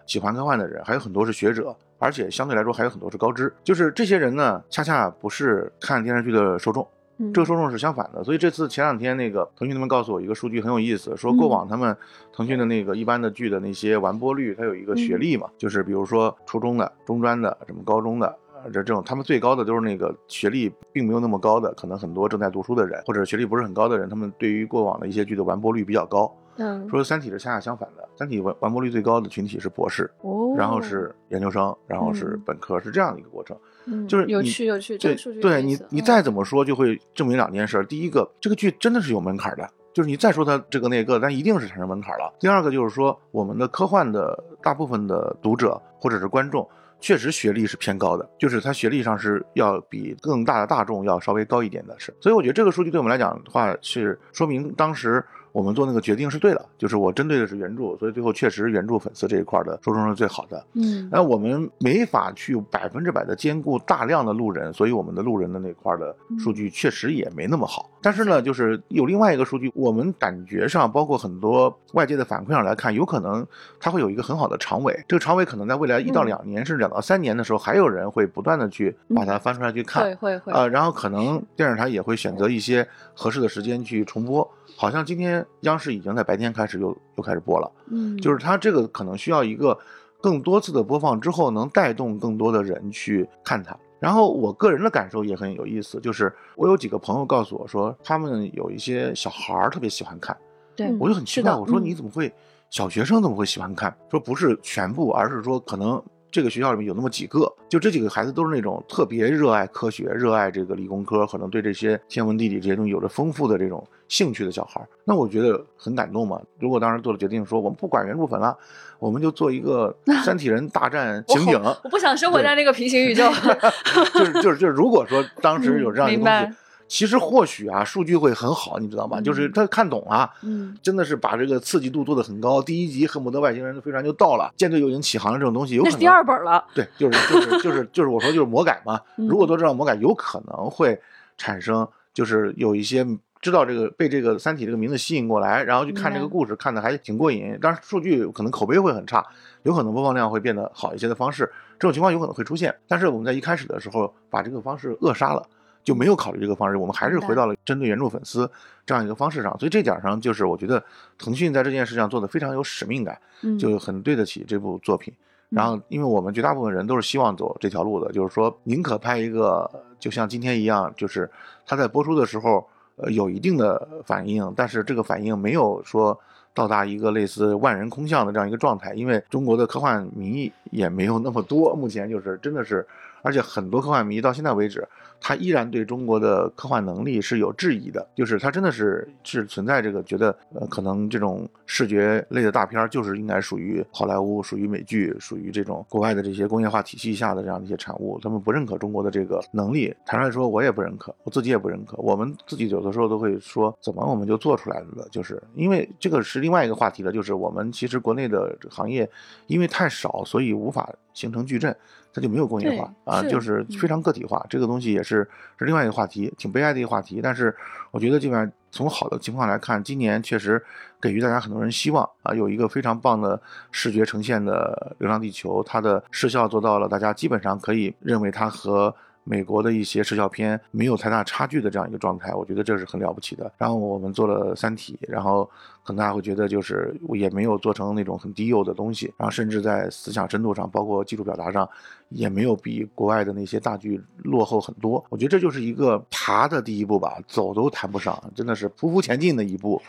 B: 喜欢科幻的人，还有很多是学者，而且相对来说还有很多是高知。就是这些人呢，恰恰不是看电视剧的受众。这个受众是相反的，所以这次前两天那个腾讯他们告诉我一个数据很有意思，说过往他们腾讯的那个一般的剧的那些完播率，它有一个学历嘛，就是比如说初中的、中专的、什么高中的，这这种他们最高的都是那个学历并没有那么高的，可能很多正在读书的人或者学历不是很高的人，他们对于过往的一些剧的完播率比较高。
A: 嗯，
B: 说《三体》是恰恰相反的，《三体》完完播率最高的群体是博士，
A: 哦，
B: 然后是研究生，然后是本科，是这样的一个过程。
A: 嗯，
B: 就是
A: 有趣有趣，
B: 对对，你你再怎么说就会证明两件事。第一个，这个剧真的是有门槛的，就是你再说它这个那个，但一定是产生门槛了。第二个就是说，我们的科幻的大部分的读者或者是观众，确实学历是偏高的，就是他学历上是要比更大的大众要稍微高一点的，是。所以我觉得这个数据对我们来讲的话，是说明当时。我们做那个决定是对的，就是我针对的是原著，所以最后确实原著粉丝这一块的受众是最好的。
A: 嗯，
B: 那我们没法去百分之百的兼顾大量的路人，所以我们的路人的那块的数据确实也没那么好。但是呢，就是有另外一个数据，我们感觉上，包括很多外界的反馈上来看，有可能它会有一个很好的长尾。这个长尾可能在未来一到两年，甚至两到三年的时候，还有人会不断的去把它翻出来去看。
A: 会会会。
B: 呃，然后可能电视台也会选择一些合适的时间去重播。好像今天央视已经在白天开始又又开始播了，
A: 嗯，
B: 就是它这个可能需要一个更多次的播放之后，能带动更多的人去看它。然后我个人的感受也很有意思，就是我有几个朋友告诉我说，他们有一些小孩儿特别喜欢看，
A: 对
B: 我就很奇怪，我说你怎么会小学生怎么会喜欢看？说不是全部，而是说可能。这个学校里面有那么几个，就这几个孩子都是那种特别热爱科学、热爱这个理工科，可能对这些天文地理这些东西有着丰富的这种兴趣的小孩。那我觉得很感动嘛。如果当时做了决定，说我们不管原著粉了，我们就做一个 三体人大战情景。
A: 我不想生活在那个平行宇宙。
B: 就是就是就是，如果说当时有这样一个东西。其实或许啊，数据会很好，你知道吗？就是他看懂了，
A: 嗯，
B: 真的是把这个刺激度做得很高。第一集恨不得外星人的飞船就到了，舰队就已经起航了，这种东西有可能。
A: 那是第二本了。
B: 对，就是就是 就是就是我说就是魔改嘛。如果做这样魔改，有可能会产生，就是有一些知道这个被这个《三体》这个名字吸引过来，然后去看这个故事，看的还挺过瘾。但是数据可能口碑会很差，有可能播放量会变得好一些的方式，这种情况有可能会出现。但是我们在一开始的时候把这个方式扼杀了。就没有考虑这个方式，我们还是回到了针对原著粉丝这样一个方式上，所以这点上就是我觉得腾讯在这件事上做的非常有使命感，就很对得起这部作品。然后，因为我们绝大部分人都是希望走这条路的，就是说宁可拍一个就像今天一样，就是它在播出的时候呃有一定的反应，但是这个反应没有说到达一个类似万人空巷的这样一个状态，因为中国的科幻迷也没有那么多，目前就是真的是，而且很多科幻迷到现在为止。他依然对中国的科幻能力是有质疑的，就是他真的是是存在这个觉得，呃，可能这种视觉类的大片儿就是应该属于好莱坞、属于美剧、属于这种国外的这些工业化体系下的这样的一些产物，他们不认可中国的这个能力。坦率说，我也不认可，我自己也不认可。我们自己有的时候都会说，怎么我们就做出来了？就是因为这个是另外一个话题了，就是我们其实国内的行业因为太少，所以无法形成矩阵。它就没有工业化啊，就是非常个体化。这个东西也是是另外一个话题，挺悲哀的一个话题。但是我觉得，基本上从好的情况来看，今年确实给予大家很多人希望啊，有一个非常棒的视觉呈现的《流浪地球》，它的视效做到了，大家基本上可以认为它和。美国的一些视效片没有太大差距的这样一个状态，我觉得这是很了不起的。然后我们做了《三体》，然后可能大家会觉得就是也没有做成那种很低幼的东西，然后甚至在思想深度上，包括技术表达上，也没有比国外的那些大剧落后很多。我觉得这就是一个爬的第一步吧，走都谈不上，真的是匍匐前进的一步，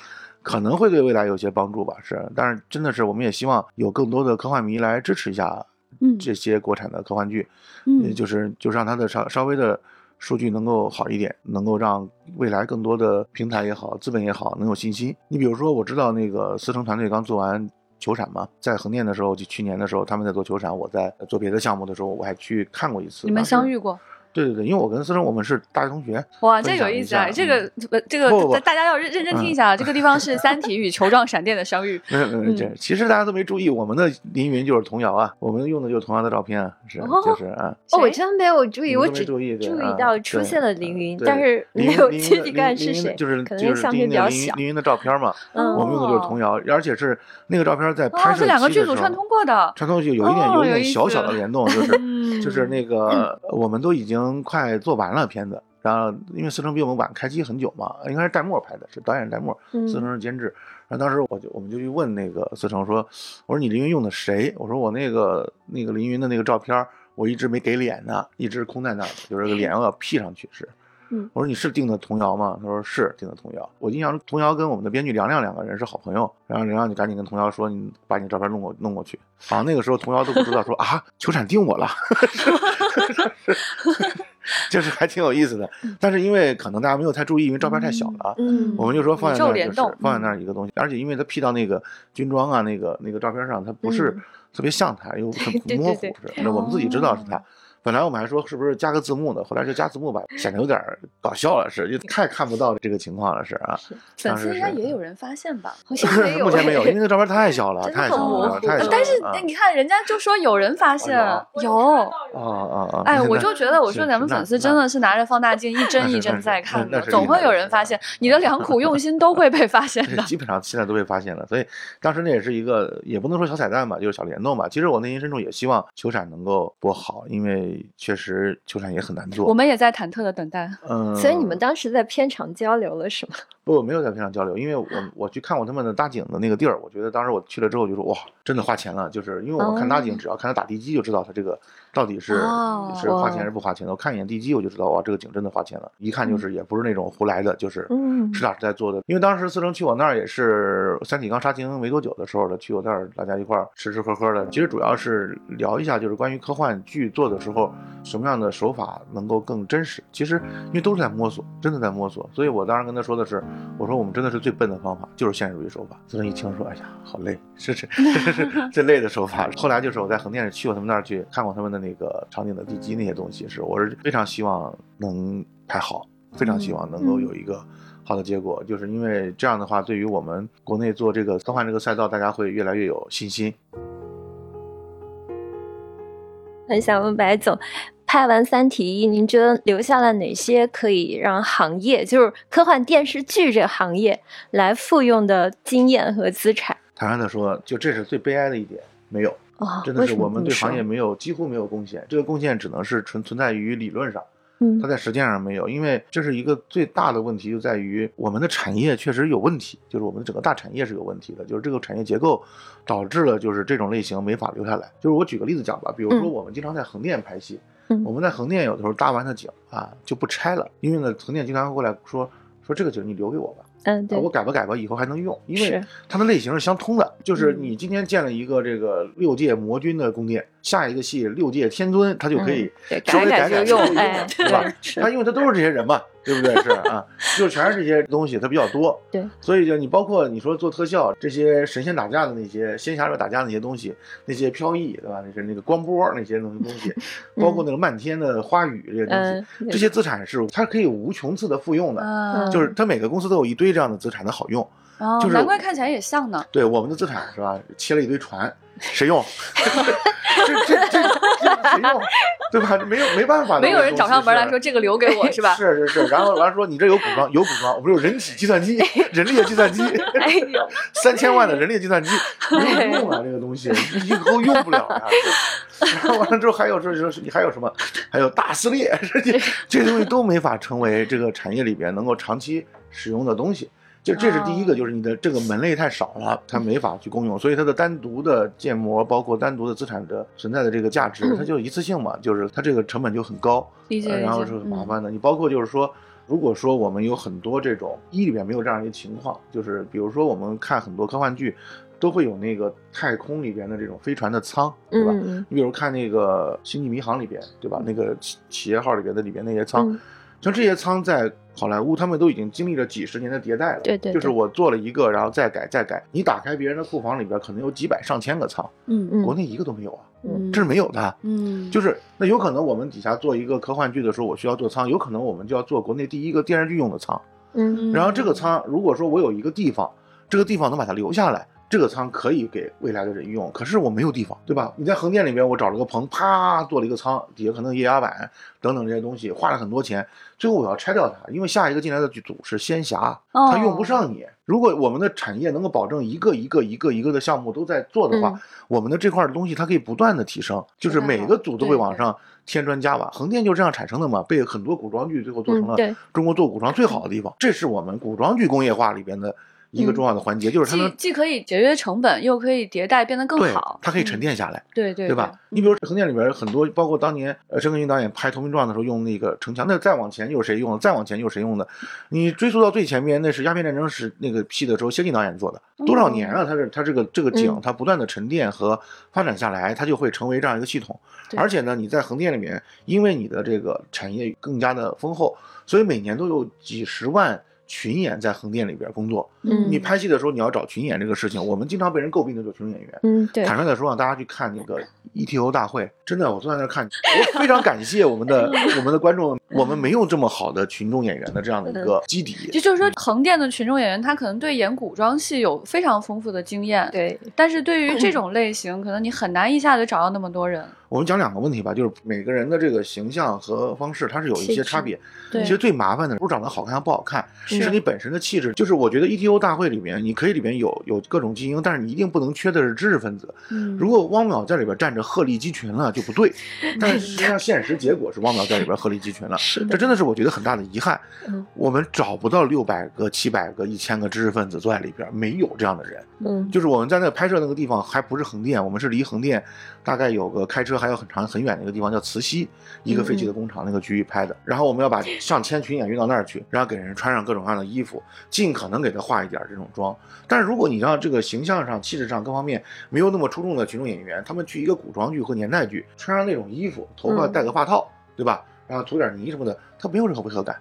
B: 可能会对未来有些帮助吧。是，但是真的是我们也希望有更多的科幻迷来支持一下。
A: 嗯，
B: 这些国产的科幻剧，
A: 嗯，
B: 就是就让它的稍稍微的数据能够好一点，能够让未来更多的平台也好，资本也好，能有信心。你比如说，我知道那个思成团队刚做完球闪嘛，在横店的时候，就去年的时候，他们在做球闪，我在做别的项目的时候，我还去看过一次。
A: 你们相遇过？
B: 对对对，因为我跟思成我们是大学同学。
A: 哇，这有意思啊！这个这个大家要认认真听一下啊！这个地方是《三体》与球状闪电的相遇。
B: 嗯嗯，这其实大家都没注意，我们的凌云就是童谣啊，我们用的就是童谣的照片啊，是就是啊。
C: 哦，我真没有注意，我只
B: 注意
C: 注意到出现了凌云，但是没有具体看是谁，
B: 就是
C: 就是相片比较小。
B: 凌云的照片嘛，我们用的就是童谣，而且是那个照片在拍摄
A: 这两个剧组串通过的，
B: 串通有有一点有一点小小的联动，就是就是那个我们都已经快做完。完了片子，然后因为思成比我们晚开机很久嘛，应该是戴墨拍的，是导演戴墨，思成是监制。然后当时我就我们就去问那个思成说：“我说你凌云用的谁？我说我那个那个凌云的那个照片，我一直没给脸呢，一直空在那儿，就是个脸我要 P 上去是。”
A: 嗯，
B: 我说你是定的童谣吗？他说是定的童谣。我印象中童谣跟我们的编剧梁亮两个人是好朋友，然后梁亮就赶紧跟童谣说：“你把你照片弄过弄过去。”好像那个时候童谣都不知道说啊，球场定我了。就是还挺有意思的，但是因为可能大家没有太注意，因为照片太小了，
A: 嗯，
B: 我们就说放在那儿就是放在那儿一个东西，而且因为它 P 到那个军装啊那个那个照片上，它不是特别像他，又很 模糊，是那我们自己知道是他。本来我们还说是不是加个字幕呢，后来就加字幕吧，显得有点搞笑了，是就太看不到这个情况了，是啊。
A: 粉丝应该也有人发现吧？
C: 好像没有，
B: 目前没有，因为那照片太小了，太小了，太小了。
A: 但是你看，人家就说有人发现，有
B: 啊啊啊！
A: 哎，我就觉得，我说咱们粉丝真的是拿着放大镜一帧一帧在看的，总会有人发现你的良苦用心都会被发现的。
B: 基本上现在都被发现了，所以当时那也是一个，也不能说小彩蛋吧，就是小联动吧。其实我内心深处也希望球闪能够播好，因为确实。球场也很难做，
A: 我们也在忐忑的等待。
B: 嗯，
C: 所以你们当时在片场交流了是吗？
B: 不，没有在片场交流，因为我 我去看过他们的搭景的那个地儿，我觉得当时我去了之后就说哇，真的花钱了，就是因为我看搭景，只要看他打地基就知道他这个到底是是花钱还是不花钱的。我看一眼地基我就知道哇，这个景真的花钱了，一看就是也不是那种胡来的，就是实打实在做的。因为当时思成去我那儿也是《三体》刚杀青没多久的时候的，去我那儿大家一块儿吃吃喝喝的，其实主要是聊一下就是关于科幻剧做的时候什么样的手法能够更真实。其实因为都是在摸索，真的在摸索，所以我当时跟他说的是。我说我们真的是最笨的方法，就是现实主义手法。思成一听说，哎呀，好累，是是是是最累的手法。后来就是我在横店去过他们那儿去看过他们的那个场景的地基那些东西，是我是非常希望能拍好，非常希望能够有一个好的结果，就是因为这样的话，对于我们国内做这个科幻这个赛道，大家会越来越有信心。
C: 很想问白总。拍完《三体一》，您觉得留下了哪些可以让行业，就是科幻电视剧这个行业来复用的经验和资产？
B: 坦然的说，就这是最悲哀的一点，没有，真的是我们对行业没有几乎没有贡献，这个贡献只能是存存在于理论上，
C: 嗯，
B: 它在实践上没有，因为这是一个最大的问题，就在于我们的产业确实有问题，就是我们的整个大产业是有问题的，就是这个产业结构导致了就是这种类型没法留下来。就是我举个例子讲吧，比如说我们经常在横店拍戏。我们在横店有的时候搭完的景啊就不拆了，因为呢横店经常会过来说说这个景你留给我吧，
C: 嗯，对
B: 啊，我改吧改吧，以后还能用，因为它的类型是相通的。就是
C: 嗯
B: 你今天建了一个这个六界魔君的宫殿，下一个戏六界天尊，他就可以稍微
C: 改改用
B: 就可以
C: 哎
B: 对吧
C: 对？是
B: 它因为他都是这些人嘛，对不对？是啊，就全是这些东西，它比较多。
C: 对，
B: 所以就你包括你说做特效，这些神仙打架的那些仙侠者打架的那些东西，那些飘逸，对吧？那是那个光波那些东西东西，包括那个漫天的花雨这些东西，这些资产是它可以无穷次的复用的。
A: 嗯，
B: 就是它每个公司都有一堆这样的资产的好用，
A: 哦，
B: 就是
A: 难怪看起来也像呢。
B: 对我们的资产是吧？切了一堆船，谁用？这这这这谁用？对吧？没有没办法的，
A: 没有人找上门来说
B: 是
A: 这个留给我 是吧？
B: 是是是，然后完了说你这有古装有古装，我们有人体计算机、人力的计算机，
C: 哎呦，
B: 三千万的人力计算机没有用啊，这个东西以后用不了呀。然后完了之后还有说说你还有什么？还有大撕裂，这这些东西都没法成为这个产业里边能够长期使用的东西。就这是第一个，就是你的这个门类太少了，它没法去共用，所以它的单独的建模，包括单独的资产的存在的这个价值，它就一次性嘛，就是它这个成本就很高，然后是很麻烦的。你包括就是说，如果说我们有很多这种一里面没有这样一个情况，就是比如说我们看很多科幻剧，都会有那个太空里边的这种飞船的舱，对吧？你比如看那个《星际迷航》里边，对吧？那个企企业号里边的里边那些舱，
C: 嗯
B: 像这些舱在好莱坞，他们都已经经历了几十年的迭代了。
C: 对对对
B: 就是我做了一个，然后再改再改。你打开别人的库房里边，可能有几百上千个仓，
A: 嗯
C: 嗯
B: 国内一个都没有啊，
A: 嗯，
B: 这是没有的。
A: 嗯，
B: 就是那有可能我们底下做一个科幻剧的时候，我需要做仓，有可能我们就要做国内第一个电视剧用的仓。
C: 嗯
B: 然后这个仓，如果说我有一个地方，这个地方能把它留下来，这个仓可以给未来的人用。可是我没有地方，对吧？你在横店里面，我找了个棚，啪做了一个仓，底下可能液压板等等这些东西，花了很多钱，最后我要拆掉它，因为下一个进来的剧组是仙侠，
A: 哦
B: 他用不上你。如果我们的产业能够保证一个一个一个一个的项目都在做的话，
C: 嗯
B: 我们的这块的东西它可以不断的提升，就是每个组都会往上添砖加瓦。横店就这样产生的嘛，被很多古装剧最后做成了中国做古装最好的地方。这是我们古装剧工业化里边的一个重要的环节，就是它
A: 既
B: 能
A: 既可以节约成本，又可以迭代变得更好，
B: 它可以沉
A: 嗯。
B: 淀下来。
A: 对对
B: 对吧？你比如横店里边很多，包括当年呃申根云导演拍《投名状》的时候用那个城墙，那再往前又是谁用的？再往前又是谁用的？你追溯到最前面，那是鸦片战争时那个戏的时候，谢晋导演做的，多少年了？他是他这个这个景
C: 嗯，
B: 它不断的沉淀和发展下来，它就会成为这样一个系统。
A: 对
B: 而且呢，你在横店里面，因为你的这个产业更加的丰厚，所以每年都有几十万群演在横店里边工作。
C: 嗯
B: 你拍戏的时候，你要找群演这个事情，我们经常被人诟病的就是群众演员。
C: 嗯对
B: 坦率的说，让大家去看那个 ETO 大会，真的，我坐在那看，我非常感谢我们的 我们的观众，我们没有这么好的群众演员的这样的一个基底。
A: 也就是说，横店的群众演员他可能对演古装戏有非常丰富的经验，
C: 对
A: 但是对于这种类型，可能你很难一下子找到那么多人。
B: 我们讲两个问题吧，就是每个人的这个形象和方式，它是有一些差别。
A: 对
B: 其实最麻烦的不是长得好看不好看，
C: 是
B: 是你本身的气质。就是我觉得 ETO 大会里面，你可以里面有有各种精英，但是你一定不能缺的是知识分子。
A: 嗯
B: 如果汪淼在里边站着鹤立鸡群了就不对，但是实际上现实结果是汪淼在里边鹤立鸡群了，
C: 是的
B: 这真的是我觉得很大的遗憾
C: 嗯。
B: 我们找不到六百个、七百个、一千个知识分子坐在里边，没有这样的人。
C: 嗯
B: 就是我们在那拍摄那个地方还不是横店，我们是离横店大概有个开车还有很长很远的一个地方叫慈溪，一个废弃的工厂那个区域拍的。然后我们要把上千群演运到那儿去，然后给人穿上各种各样的衣服，尽可能给他化一点这种妆。但是如果你让这个形象上、气质上各方面没有那么出众的群众演员，他们去一个古装剧和年代剧，穿上那种衣服，头发
C: 嗯
B: 戴个发套，对吧？然后涂点泥什么的，他没有任何违和感。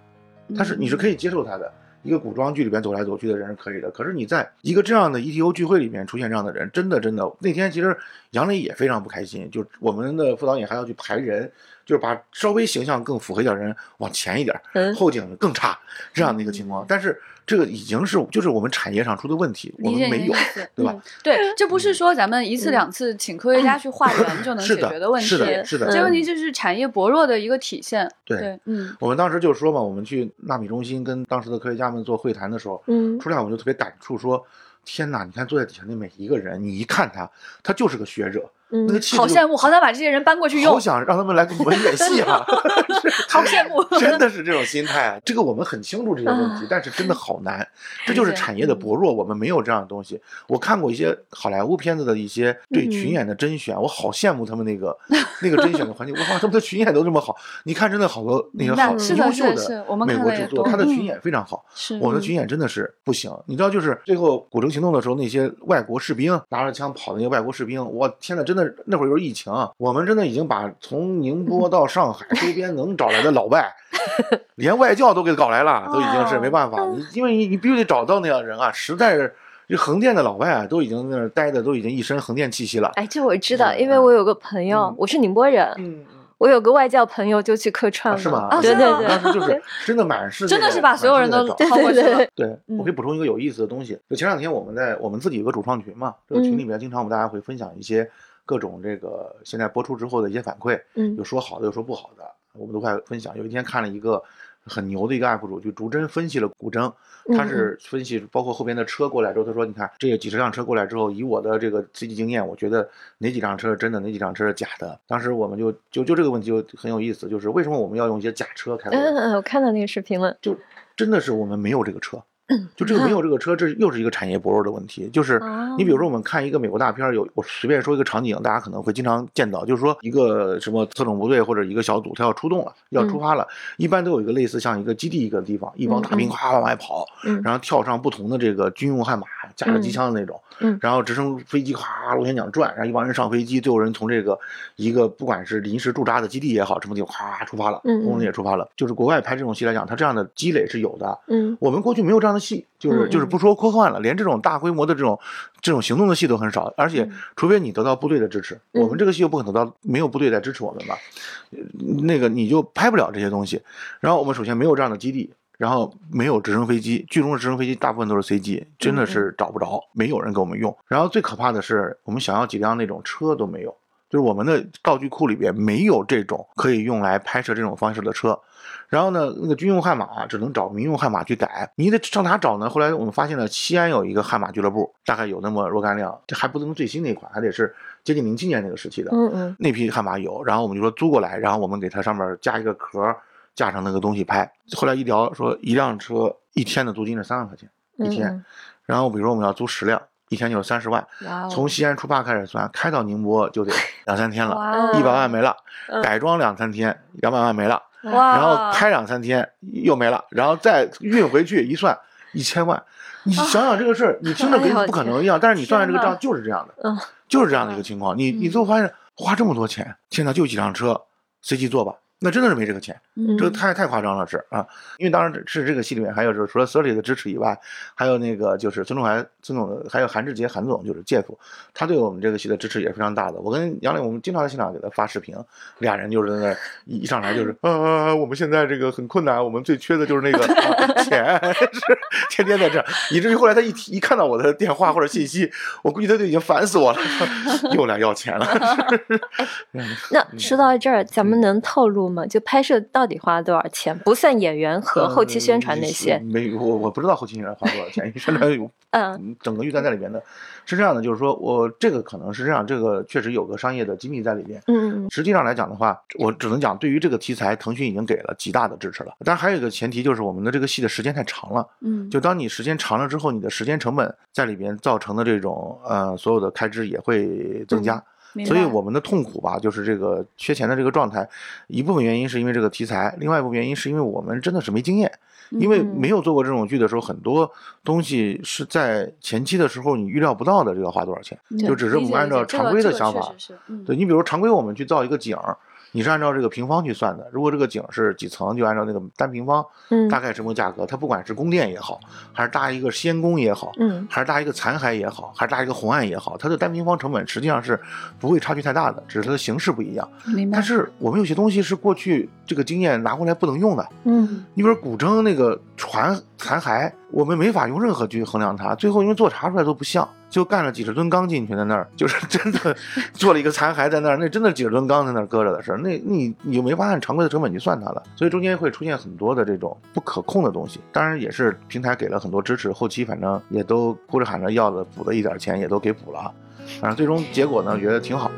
B: 他是你是可以接受他的。一个古装剧里边走来走去的人是可以的，可是你在一个这样的 ETO 聚会里面出现这样的人，真的真的，那天其实杨磊也非常不开心，就我们的副导演还要去排人，就是把稍微形象更符合一点的人往前一点，
C: 嗯
B: 后景更差这样的一个情况。但是这个已经是就是我们产业上出的问题，我们没有对吧
A: 嗯？对，这不是说咱们一次两次请科学家去化缘就 能解决的问题，
B: 是的，是的，
A: 这问题就是产业薄弱的一个体现。
B: 对
A: 对，嗯
B: 我们当时就说嘛，我们去纳米中心跟当时的科学家们做会谈的时候，
C: 嗯
B: 出来我们就特别感触说，天哪！你看坐在底下那每一个人，你一看他，他就是个学者，
C: 嗯
B: 那个气质
A: 好羡慕，好想把这些人搬过去
B: 好
A: 用，
B: 想让他们来给我们演戏啊！
A: 好羡慕。
B: 真的是这种心态啊！这个我们很清楚这些问题，但是真的好难，这就是产业的薄弱。我们没有这样的东西。我看过一些好莱坞片子的一些对群演的甄选，我好羡慕他们那个那个甄选的环境。我靠，他们的群演都这么好！你看，真的好多那个好
A: 是
B: 优秀
A: 的
B: 美国制作，他的群
A: 嗯
B: 演非常好。
A: 是
B: 我们的群演真的是不行，你知道，就是最后古城行动的时候，那些外国士兵拿着枪跑的那些外国士兵，我天呐，真的那会儿有疫情啊，我们真的已经把从宁波到上海周边能找来的老外，连外教都给搞来了，都已经是
A: 哦
B: 没办法，你因为你你必须得找到那样人啊，实在是这横店的老外啊，都已经在那儿待的都已经一身横店气息了。
C: 哎，这我知道，
B: 嗯
C: 因为我有个朋友
B: 嗯，
C: 我是宁波人，
B: 嗯，
C: 我有个外教朋友就去客串了，
B: 啊是吗？
C: 对对对，
B: 当时就是真的满是
A: 真的是把所有人都
B: 满是在找
A: 薅过去了
C: 对对。
B: 对，
A: 嗯
B: 我可以补充一个有意思的东西。就前两天我们在我们自己有个主创群嘛，这个群里面经常我们大家会分享一些各种这个现在播出之后的一些反馈，
C: 嗯
B: 有说好的，有说不好的，我们都快分享。有一天看了一个很牛的一个 UP 主，就逐帧分析了古筝，他
C: 嗯
B: 是分析包括后边的车过来之后，他说你看这几十辆车过来之后，以我的这个实际经验，我觉得哪几辆车是真的，哪几辆车是假的。当时我们就就就这个问题就很有意思，就是为什么我们要用一些假车开过来？
C: 嗯嗯，我看到那个视频了，
B: 就真的是我们没有这个车，就这个没有这个车，这又是一个产业薄弱的问题。就是
C: 哦
B: 你比如说，我们看一个美国大片，有我随便说一个场景，大家可能会经常见到，就是说一个什么特种部队或者一个小组，他要出动了，要出发了，一般都有一个类似像一个基地一个地方，一帮大兵
C: 嗯嗯
B: 咵往外跑，
C: 嗯
B: 然后跳上不同的这个军用悍马，架着机枪的那种，
C: 嗯
B: 然后直升飞机哗螺旋桨转，然后一帮人上飞机，最后人从这个一个不管是临时驻扎的基地也好，什么地方哗出发了，工人也出发了。就是国外拍这种戏来讲，它这样的积累是有的。
C: 嗯
B: 我们过去没有这样的戏，就是就是不说科幻了，连这种大规模的这种这种行动的戏都很少，而且
C: 嗯
B: 除非你得到部队的支持，
C: 嗯
B: 我们这个戏又不可能得到没有部队在支持我们吧，呃那个你就拍不了这些东西。然后我们首先没有这样的基地。然后没有直升飞机，剧中的直升飞机大部分都是 CG，真的是找不着，没有人给我们用。然后最可怕的是，我们想要几辆那种车都没有，就是我们的道具库里边没有这种可以用来拍摄这种方式的车。然后呢，那个军用悍马只能找民用悍马去改，你得上哪找呢？后来我们发现了西安有一个悍马俱乐部，大概有那么若干辆，这还不能最新那款，还得是接近零七年那个时期的。
C: 嗯嗯
B: 那批悍马有，然后我们就说租过来，然后我们给它上面加一个壳，架上那个东西拍。后来一聊说，一辆车一天的租金是三万块钱一天，
C: 嗯
B: 然后比如说我们要租十辆，一天就是三十万，从西安出发开始算，开到宁波就得 两三天了，一百万没了，
C: 嗯
B: 改装两三天两百万没了，然后开两三天又没了，然后再运回去一算一千万。你想想这个事儿，你听着跟不可能一样，但是你算算这个账就是这样的。
C: 嗯
B: 就是这样的一个情况。你你最后发现花这么多钱，现在，就几辆车随机坐吧，那真的是没这个钱，
C: 嗯
B: 这个太太夸张了是啊。因为当然是这个戏里面还有就是除了 i r 的支持以外，还有那个就是孙仲怀孙总，还有韩志杰韩总就是介夫，他对我们这个戏的支持也是非常大的。我跟杨磊我们经常在现场给他发视频，俩人就是在那儿一一上来就是呃，我们现在这个很困难，我们最缺的就是那个、啊、钱，是天天在这儿，以至于后来他一提一看到我的电话或者信息，我估计他就已经烦死我了，又来要钱了。
C: 那说到这儿，咱们能透露吗？就拍摄到底花了多少钱？不算演员和后期宣传那些
B: 呃。没有，我我不知道后期宣传花多少钱，因为宣传有
C: 嗯
B: 嗯整个预算在里边的。是这样的，就是说我这个可能是这样，这个确实有个商业的机密在里边。
C: 嗯
B: 实际上来讲的话，我只能讲，对于这个题材，腾讯已经给了极大的支持了。当然还有一个前提就是我们的这个戏的时间太长了。
A: 嗯，
B: 就当你时间长了之后，你的时间成本在里边造成的这种呃所有的开支也会增加。所以我们的痛苦吧，就是这个缺钱的这个状态，一部分原因是因为这个题材，另外一部分原因是因为我们真的是没经验，因为
C: 嗯。
B: 没有做过这种剧的时候，很多东西是在前期的时候你预料不到的，这个花多少钱，
A: 嗯
B: 就只是我们按照常规的想法，对你比如常规我们去造一个景儿。你是按照这个平方去算的，如果这个井是几层，就按照那个单平方，
C: 嗯
B: 大概什么价格？它不管是宫殿也好，还是搭一个仙宫也好，
C: 嗯
B: 还是搭一个残骸也好，还是搭一个红岸也好，它的单平方成本实际上是不会差距太大的，只是它的形式不一样。
A: 明白
B: 但。是我们有些东西是过去这个经验拿过来不能用的。
C: 嗯
B: 你比如说古筝那个船残骸，我们没法用任何去衡量它，最后因为做查出来都不像，就干了几十吨钢进去在那儿，就是真的做了一个残骸在那儿，那真的几十吨钢在那儿搁着的事儿，那你你就没法按常规的成本去算它了，所以中间会出现很多的这种不可控的东西。当然也是平台给了很多支持，后期反正也都哭着喊着要的补的一点钱也都给补了，反正最终结果呢，觉得挺好。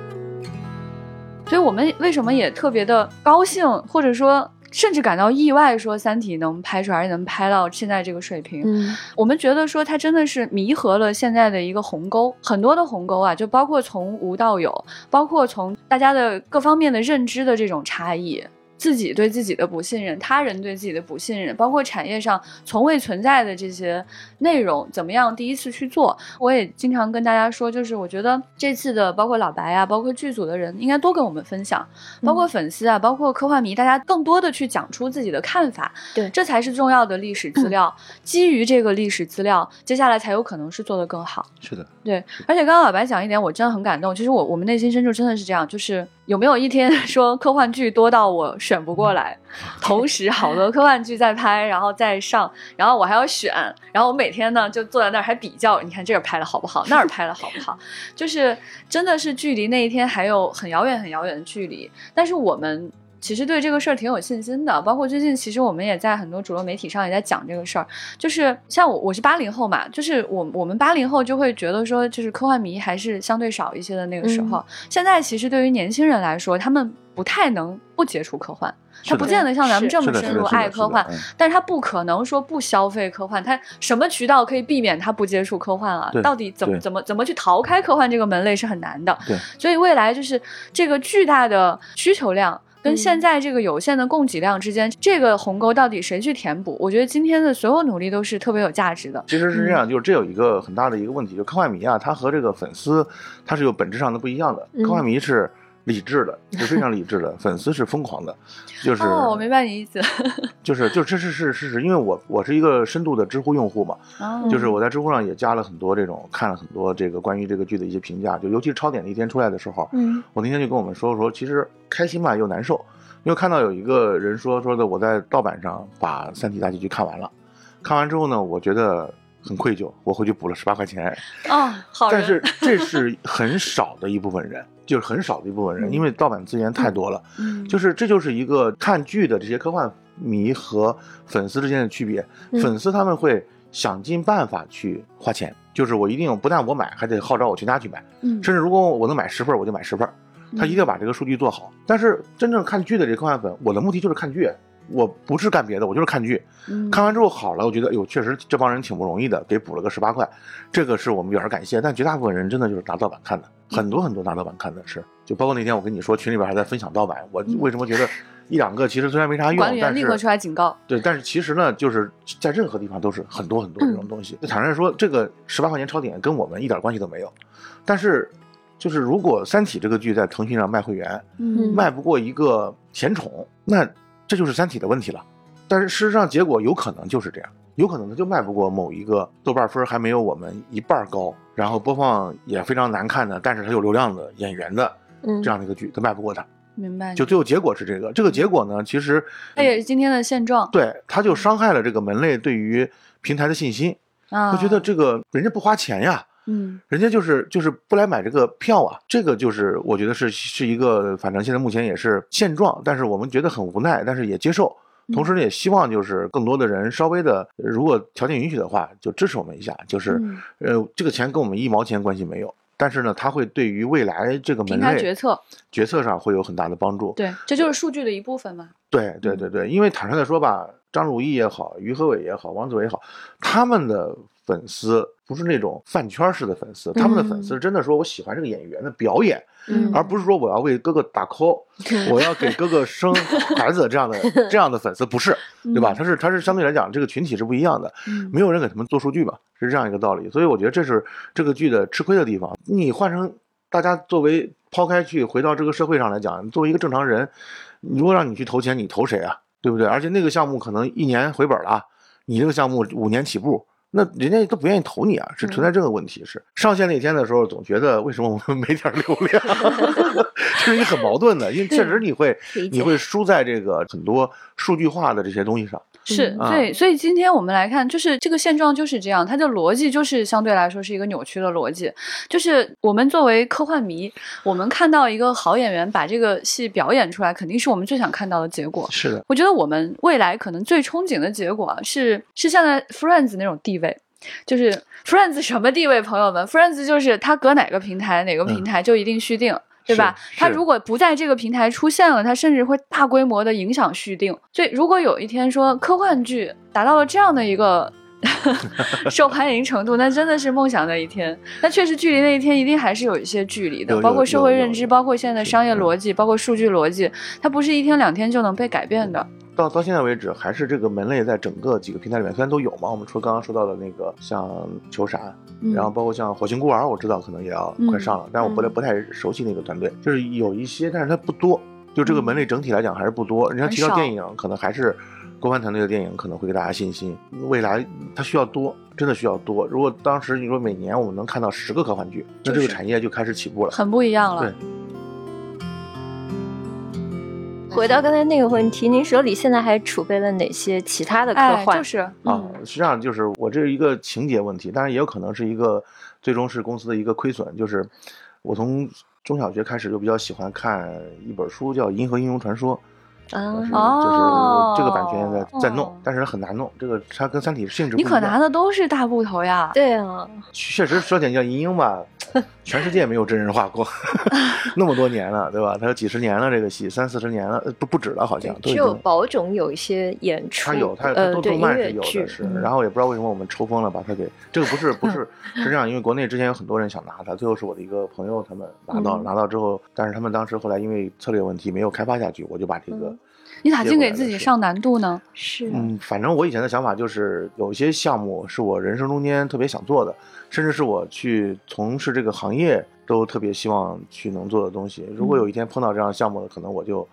A: 所以我们为什么也特别的高兴，或者说甚至感到意外，说《三体》能拍出来，能拍到现在这个水平。
C: 嗯
A: 我们觉得说它真的是弥合了现在的一个鸿沟，很多的鸿沟啊，就包括从无到有，包括从大家的各方面的认知的这种差异。自己对自己的不信任，他人对自己的不信任，包括产业上从未存在的这些内容，怎么样第一次去做？我也经常跟大家说，就是我觉得这次的包括老白啊，包括剧组的人，应该多跟我们分享，包括粉丝啊，包括科幻迷，大家更多的去讲出自己的看法，
C: 对
A: 这才是重要的历史资料。基于这个历史资料，接下来才有可能是做得更好。
B: 是的，
A: 对，而且刚刚老白讲一点，我真的很感动。其实我我们内心深处真的是这样，就是有没有一天 说科幻剧多到我选不过来，同时好多科幻剧在拍，然后再上，然后我还要选，然后我每天呢就坐在那儿还比较，你看这儿拍的好不好，那儿拍的好不好，就是真的是距离那一天还有很遥远很遥远的距离，但是我们。其实对这个事儿挺有信心的，包括最近其实我们也在很多主流媒体上也在讲这个事儿，就是像我我是八零后嘛，就是我我们八零后就会觉得说，就是科幻迷还是相对少一些的那个时候。现在其实对于年轻人来说，他们不太能不接触科幻，他不见得像咱们这么，深入爱科幻，，但是他不可能说不消费科幻，他什么渠道可以避免他不接触科幻啊？到底怎么怎么怎么去逃开科幻这个门类是很难的。
B: 对，
A: 所以未来就是这个巨大的需求量。跟
C: 嗯
A: 现在这个有限的供给量之间，这个鸿沟到底谁去填补？我觉得今天的所有努力都是特别有价值的。
B: 其实是这样，就是这有一个很大的一个问题，就科幻迷啊，他和这个粉丝他是有本质上的不一样的。
C: 嗯
B: 科幻迷是理智的，是非常理智的，粉丝是疯狂的，就是
A: 哦，我明白你意思。
B: 就是就这是是事实，因为我我是一个深度的知乎用户嘛，
A: 哦
B: 就是我在知乎上也加了很多这种看了很多这个关于这个剧的一些评价，就尤其是超点那天出来的时候，
C: 嗯
B: 我那天就跟我们说说，其实开心嘛又难受，因为看到有一个人说说的我在盗版上把《三体》大结局看完了，看完之后呢，我觉得很愧疚，我回去补了十八块钱，
A: 哦，好。
B: 但是这是很少的一部分人，就是很少的一部分人，
C: 嗯。
B: 因为盗版资源太多了，
A: 嗯，
B: 就是这就是一个看剧的这些科幻迷和粉丝之间的区别，
C: 嗯。
B: 粉丝他们会想尽办法去花钱，就是我一定不但我买，还得号召我全家去买，
A: 嗯。
B: 甚至如果我能买十份儿，我就买十份儿。他一定要把这个数据做好。但是真正看剧的这科幻粉，我的目的就是看剧，我不是干别的，我就是看剧。
A: 嗯
B: 看完之后好了，我觉得，哎呦，确实这帮人挺不容易的，给补了个十八块，这个是我们表示感谢。但绝大部分人真的就是拿盗版看的，很多很多拿盗版看的是，就包括那天我跟你说群里边还在分享盗版，我为什么觉得一两个其实虽然没啥用
A: 管理，员
B: 但
A: 立刻出
B: 是
A: 来警告。
B: 对，但是其实呢，就是在任何地方都是很多很多这种东西。就坦率说，这个十八块钱超点跟我们一点关系都没有，但是。就是如果《三体》这个剧在腾讯上卖会员，
A: 嗯
B: 卖不过一个甜宠，那这就是《三体》的问题了。但是事实上，结果有可能就是这样，有可能它就卖不过某一个豆瓣分还没有我们一半高，然后播放也非常难看的，但是它有流量的演员的
C: 嗯
B: 这样的一个剧，它卖不过它。
A: 明白。
B: 就最后结果是这个，这个结果呢，其实
A: 它也是今天的现状
B: 对它就伤害了这个门类对于平台的信心，
A: 啊。
B: 他觉得这个人家不花钱呀。
A: 嗯
B: 人家就是就是不来买这个票啊，这个就是我觉得是是一个，反正现在目前也是现状，但是我们觉得很无奈，但是也接受，同时呢也希望就是更多的人稍微的，如果条件允许的话，就支持我们一下，就是
A: 嗯
B: 呃这个钱跟我们一毛钱关系没有，但是呢它会对于未来这个门类
A: 决策，
B: 决策上会有很大的帮助。
A: 对，这就是数据的一部分嘛。
B: 对对对对，因为坦率的说吧，张鲁一也好，于和伟也好，王子伟也好，他们的粉丝不是那种饭圈式的粉丝，他们的粉丝真的说我喜欢这个演员的表演，
C: 嗯
B: 而不是说我要为哥哥打 call，我要给哥哥生孩子这样的 这样的粉丝，不是，对吧？他是他是相对来讲这个群体是不一样的，
A: 嗯
B: 没有人给他们做数据嘛，是这样一个道理。所以我觉得这是这个剧的吃亏的地方。你换成大家作为抛开去回到这个社会上来讲，作为一个正常人，如果让你去投钱，你投谁啊？对不对？而且那个项目可能一年回本了啊，你这个项目五年起步。那人家都不愿意投你啊，是存在这个问题。是上线那天的时候，总觉得为什么我们没点流量，这是一个很矛盾的，因为确实你会你会输在这个很多数据化的这些东西上。
A: 是，
B: 啊
A: 对，所以今天我们来看，就是这个现状就是这样，它的逻辑就是相对来说是一个扭曲的逻辑，就是我们作为科幻迷，我们看到一个好演员把这个戏表演出来，肯定是我们最想看到的结果。
B: 是的，
A: 我觉得我们未来可能最憧憬的结果啊是是现在 Friends 那种地位，就是 Friends 什么地位？朋友们，Friends 就是它搁哪个平台哪个平台就一定续订。对吧？
B: 是
A: 它如果不在这个平台出现了，它甚至会大规模的影响续订。所以，如果有一天说科幻剧达到了这样的一个 受欢迎程度，那真的是梦想的一天。那确实，距离那一天一定还是有一些距离的，包括社会认知，包括现在的商业逻辑，包括数据逻辑，它不是一天两天就能被改变的。
B: 到到现在为止，还是这个门类在整个几个平台里面虽然都有嘛，我们除了刚刚说到的那个像球闪，
A: 嗯
B: 然后包括像火星孤儿，我知道可能也要快上了，但是我不太
C: 嗯
B: 不太熟悉那个团队，就是有一些，但是它不多，就这个门类整体来讲还是不多。人家提到电影，可能还是国番团队的电影可能会给大家信心，未来它需要多，真的需要多。如果当时你说每年我们能看到十个科幻剧，那这个产业就开始起步了。
A: 很不一样了
B: 对。
C: 回到刚才那个问题，您手里现在还储备了哪些其他的科
A: 哎，
C: 幻？
A: 就是，
B: 啊
A: 嗯，，
B: 实际上就是我这是一个情节问题，当然也有可能是一个最终是公司的一个亏损。就是我从中小学开始就比较喜欢看一本书，叫《银河英雄传说》，
C: 啊
B: 但是
A: 哦
B: 就是这个版权在在弄
A: 哦，
B: 但是很难弄。这个它跟《三体》性质不
A: 你
B: 一样
A: 可拿的都是大部头呀。
C: 对啊，
B: 确实说起来叫银鹰吧，全世界没有真人化过，那么多年了，对吧？它有几十年了，这个戏三四十年了，呃不不止了，好像都
C: 只有。宝冢有一些演出，
B: 它有，它它
C: 呃，对音
B: 动动漫是有的，是。
C: 嗯
B: 然后也不知道为什么我们抽风了，把它给这个不是不是是这样，因为国内之前有很多人想拿它，最后是我的一个朋友他们拿到拿到之后，但是他们当时后来因为策略问题没有开发下去，我就把这个
C: 嗯
A: 你咋净给自己上难度呢？
C: 是
B: 嗯，反正我以前的想法就是，有一些项目是我人生中间特别想做的，甚至是我去从事这个行业都特别希望去能做的东西。如果有一天碰到这样项目，可能我就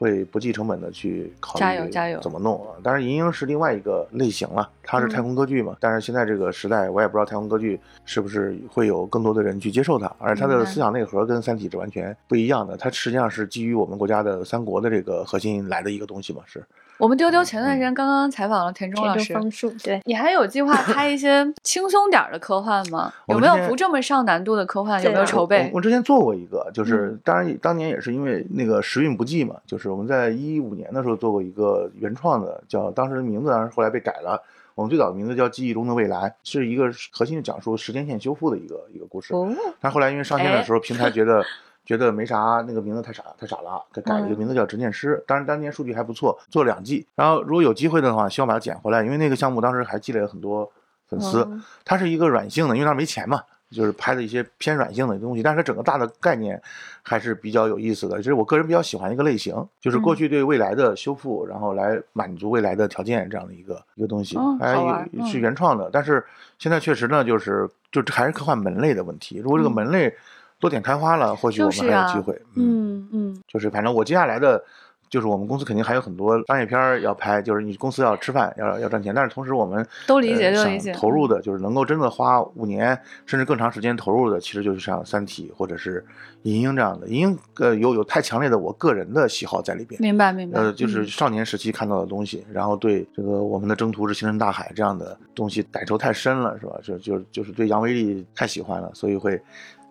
B: 会不计成本的去考虑
A: 加油加油
B: 怎么弄啊。当然，银鹰是另外一个类型了，它是太空歌剧嘛。但是现在这个时代，我也不知道太空歌剧是不是会有更多的人去接受它，而且它的思想内核跟《三体》是完全不一样的。它实际上是基于我们国家的三国的这个核心来的一个东西嘛，是。
A: 我们丢丢前段时间刚刚采访了田中老师，
C: 对，
A: 你还有计划拍一些 轻松点儿的科幻吗？有没有不这么上难度的科幻？有没有
C: 啊
A: 筹备
B: 我？我之前做过一个，就是
A: 嗯
B: 当然当年也是因为那个时运不济嘛，就是我们在一五年的时候做过一个原创的，叫当时的名字当然后来被改了。我们最早的名字叫《记忆中的未来》，是一个核心讲述时间线修复的一个一个故事。
C: 哦，
B: 但后来因为上线
A: 哎
B: 的时候，平台觉得觉得没啥，那个名字太傻太傻了，给改了一个
C: 嗯
B: 名字叫《执念师》。当然当年数据还不错，做了两季。然后如果有机会的话，希望把它捡回来，因为那个项目当时还积累了很多粉丝。
C: 嗯
B: 它是一个软性的，因为它没钱嘛，就是拍的一些偏软性的东西，但是它整个大的概念还是比较有意思的。这是我个人比较喜欢的一个类型，就是过去对未来的修复，然后来满足未来的条件这样的一个一个东西
A: 嗯，
B: 还是
A: 嗯
B: 原创的。但是现在确实呢，就是就还是科幻门类的问题。如果这个
A: 嗯
B: 门类多点开花了，或许我们还有机会。
A: 嗯嗯，
B: 就是反正我接下来的，就是我们公司肯定还有很多商业片儿要拍，就是你公司要吃饭，要要赚钱，但是同时我们
A: 都理解
B: 呃想
A: 都理解
B: 投入的就是能够真的花五年甚至更长时间投入的，其实就是像《三体》或者是《银鹰》这样的。银鹰呃有有太强烈的我个人的喜好在里边。
A: 明白明白。
B: 呃，就是
A: 嗯
B: 少年时期看到的东西，然后对这个我们的征途是星辰大海这样的东西感受太深了，是吧？就就就是对杨威利太喜欢了，所以会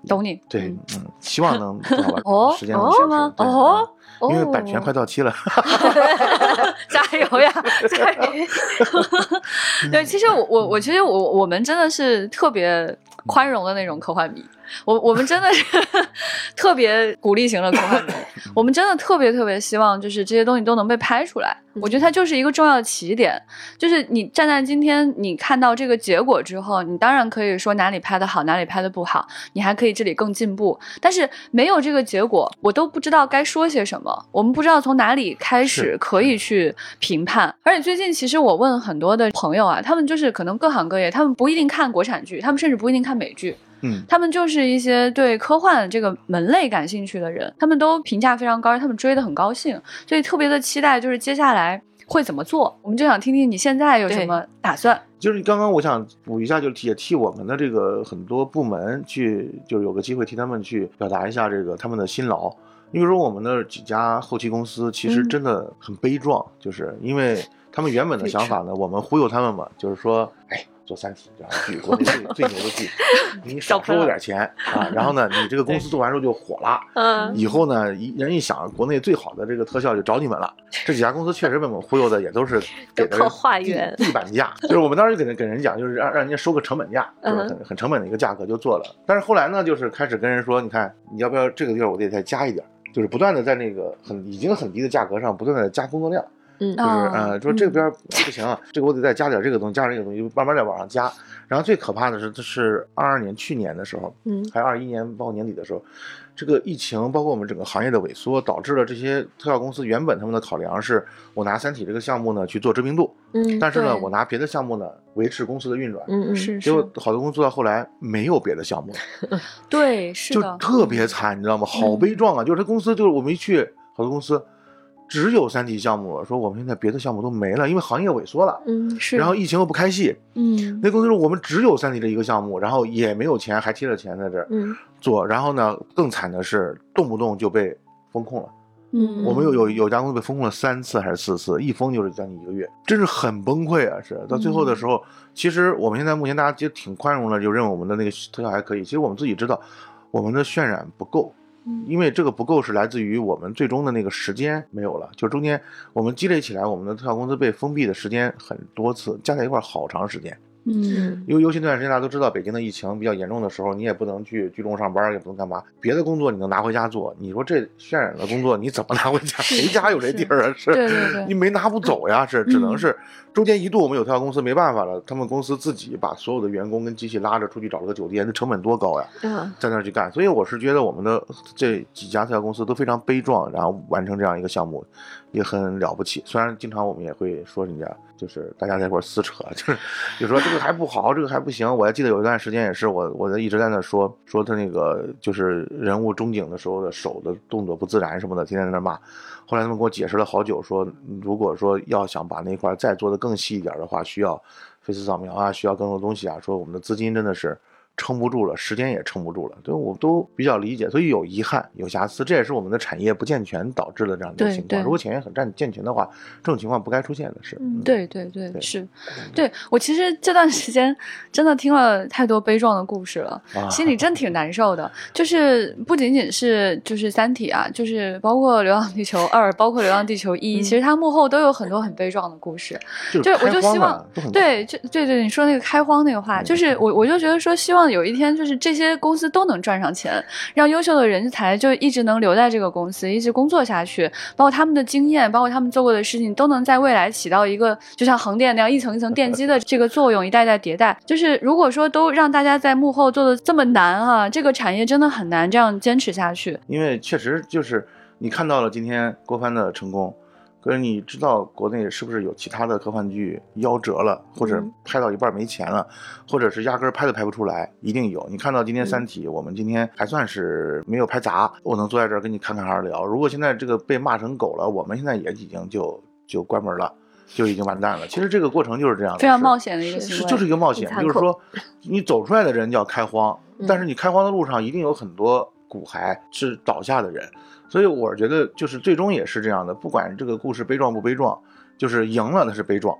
A: 懂你。
B: 对，嗯，希望能
A: 哦
B: 时间
A: 是吗哦
B: 嗯因为版权
C: 哦
B: 快到期了。
A: 加油呀，加油！对，其实我我我其实我我们真的是特别宽容的那种科幻迷，我我们真的是 特别鼓励型的科幻迷，我们真的特别特别希望就是这些东西都能被拍出来。我觉得它就是一个重要的起点，就是你站在今天你看到这个结果之后，你当然可以说哪里拍的好，哪里拍的不好，你还可以这里更进步。但是没有这个结果，我都不知道该说些什么，我们不知道从哪里开始可以去评判。而且最近其实我问很多的朋友啊，他们就是可能各行各业，他们不一定看国产剧，他们甚至不一定看美剧。
B: 嗯，
A: 他们就是一些对科幻这个门类感兴趣的人，他们都评价非常高，他们追得很高兴，所以特别的期待，就是接下来会怎么做。我们就想听听你现在有什么打算。
B: 就是刚刚我想补一下，就是也替我们的这个很多部门去，就是有个机会替他们去表达一下这个他们的辛劳。你比如说我们的几家后期公司其实
A: 嗯
B: 真的很悲壮，就是因为他们原本的想法呢，我们忽悠他们嘛，就是说，哎，做《三体》这样的剧，国内最 最牛的剧，你少收我点钱啊，然后呢，你这个公司做完之后就火了，
C: 嗯
B: 以后呢，一人一想，国内最好的这个特效就找你们了。这几家公司确实被我们忽悠的，也都是给的地地板价，就是我们当时就给人给人讲，就是让让人家收个成本价，就是
C: 嗯
B: 很很成本的一个价格就做了。但是后来呢，就是开始跟人说，你看你要不要这个地儿我得再加一点儿，就是不断的在那个很已经很低的价格上不断的加工作量。
C: 嗯
B: 就是
A: 哦
B: 呃，说这边不行啊，这个我得再加点这个东西，加点这个东西，慢慢再往上加。然后最可怕的是，这是二二年去年的时候，
C: 嗯
B: 还有二一年包括年底的时候，这个疫情包括我们整个行业的萎缩，导致了这些特效公司原本他们的考量是，我拿三体这个项目呢去做知名度，
C: 嗯
B: 但是呢，我拿别的项目呢维持公司的运转。
C: 嗯嗯
A: 是
B: 结果，好多公司到后来没有别的项目了，
A: 对，是
B: 就，特别惨，你知道吗？好
A: 嗯
B: 悲壮啊！就是他公司，就是我们一去，好多公司只有三体项目了，说我们现在别的项目都没了，因为行业萎缩了。
C: 嗯
A: 是，
B: 然后疫情又不开戏，
A: 嗯
B: 那公司说我们只有三体这一个项目，然后也没有钱，还贴着钱在这儿
C: 嗯
B: 做。然后呢，更惨的是动不动就被封控了。
A: 嗯，
B: 我们有有有家公司被封控了三次还是四次，一封就是将近一个月，真是很崩溃啊！是到最后的时候，其实我们现在目前大家其实挺宽容的，就认为我们的那个特效还可以。其实我们自己知道，我们的渲染不够。
A: 嗯
B: 因为这个不够是来自于我们最终的那个时间没有了，就中间我们积累起来，我们的特效公司被封闭的时间很多次，加在一块儿好长时间。
A: 嗯
B: 因为尤其那段时间大家都知道，北京的疫情比较严重的时候，你也不能去聚众上班，也不能干嘛，别的工作你能拿回家做，你说这渲染的工作你怎么拿回家？谁家有这地儿啊？是，
A: 对对对
B: 你没拿不走呀，是，只能
A: 嗯
B: 是中间一度我们有特效公司没办法了，他们公司自己把所有的员工跟机器拉着出去找了个酒店，那成本多高呀？
C: 嗯
B: 在那儿去干，所以我是觉得我们的这几家特效公司都非常悲壮，然后完成这样一个项目，也很了不起。虽然经常我们也会说人家，就是大家在一块儿撕扯，就是就说这个还不好，这个还不行。我还记得有一段时间也是我我在一直在那说说他那个就是人物中景的时候的手的动作不自然什么的，天天在那骂。后来他们给我解释了好久，说如果说要想把那块再做的更更细一点的话，需要飞丝扫描啊，需要更多东西啊，说我们的资金真的是。撑不住了，时间也撑不住了，对我都比较理解，所以有遗憾、有瑕疵，这也是我们的产业不健全导致的这样的情况。如果产业很占健全的话，这种情况不该出现的是。
C: 嗯
A: 对对对，
B: 对
A: 是，对我其实这段时间真的听了太多悲壮的故事了，
B: 啊
A: 心里真挺难受的。就是不仅仅是就是《三体》啊，就是包括《流浪地球二》，包括《流浪地球一》，
C: 嗯
A: 其实它幕后都有很多很悲壮的故事。
B: 就
A: 就是我就希望对，就对对，你说那个开荒那个话，
B: 嗯
A: 就是我我就觉得说，希望有一天就是这些公司都能赚上钱，让优秀的人才就一直能留在这个公司，一直工作下去，包括他们的经验，包括他们做过的事情，都能在未来起到一个就像横店那样一层一层奠基的这个作用，一代代迭代。就是如果说都让大家在幕后做的这么难啊，这个产业真的很难这样坚持下去。
B: 因为确实就是你看到了今天郭帆的成功，可是你知道国内是不是有其他的科幻剧夭折了，或者
C: 嗯
B: 拍到一半没钱了，或者是压根儿拍都拍不出来？一定有。你看到今天《三体》，我们今天还算是没有拍砸，我能坐在这儿跟你侃侃而聊。如果现在这个被骂成狗了，我们现在也已经就就关门了。就已经完蛋了。其实这个过程就是这样
A: 非常冒险的一个
C: 是
A: 行为，
B: 是就是一个冒险就是说，你走出来的人叫开荒，
C: 嗯
B: 但是你开荒的路上一定有很多骨骸是倒下的人，所以我觉得就是最终也是这样的，不管这个故事悲壮不悲壮，就是赢了那是悲壮，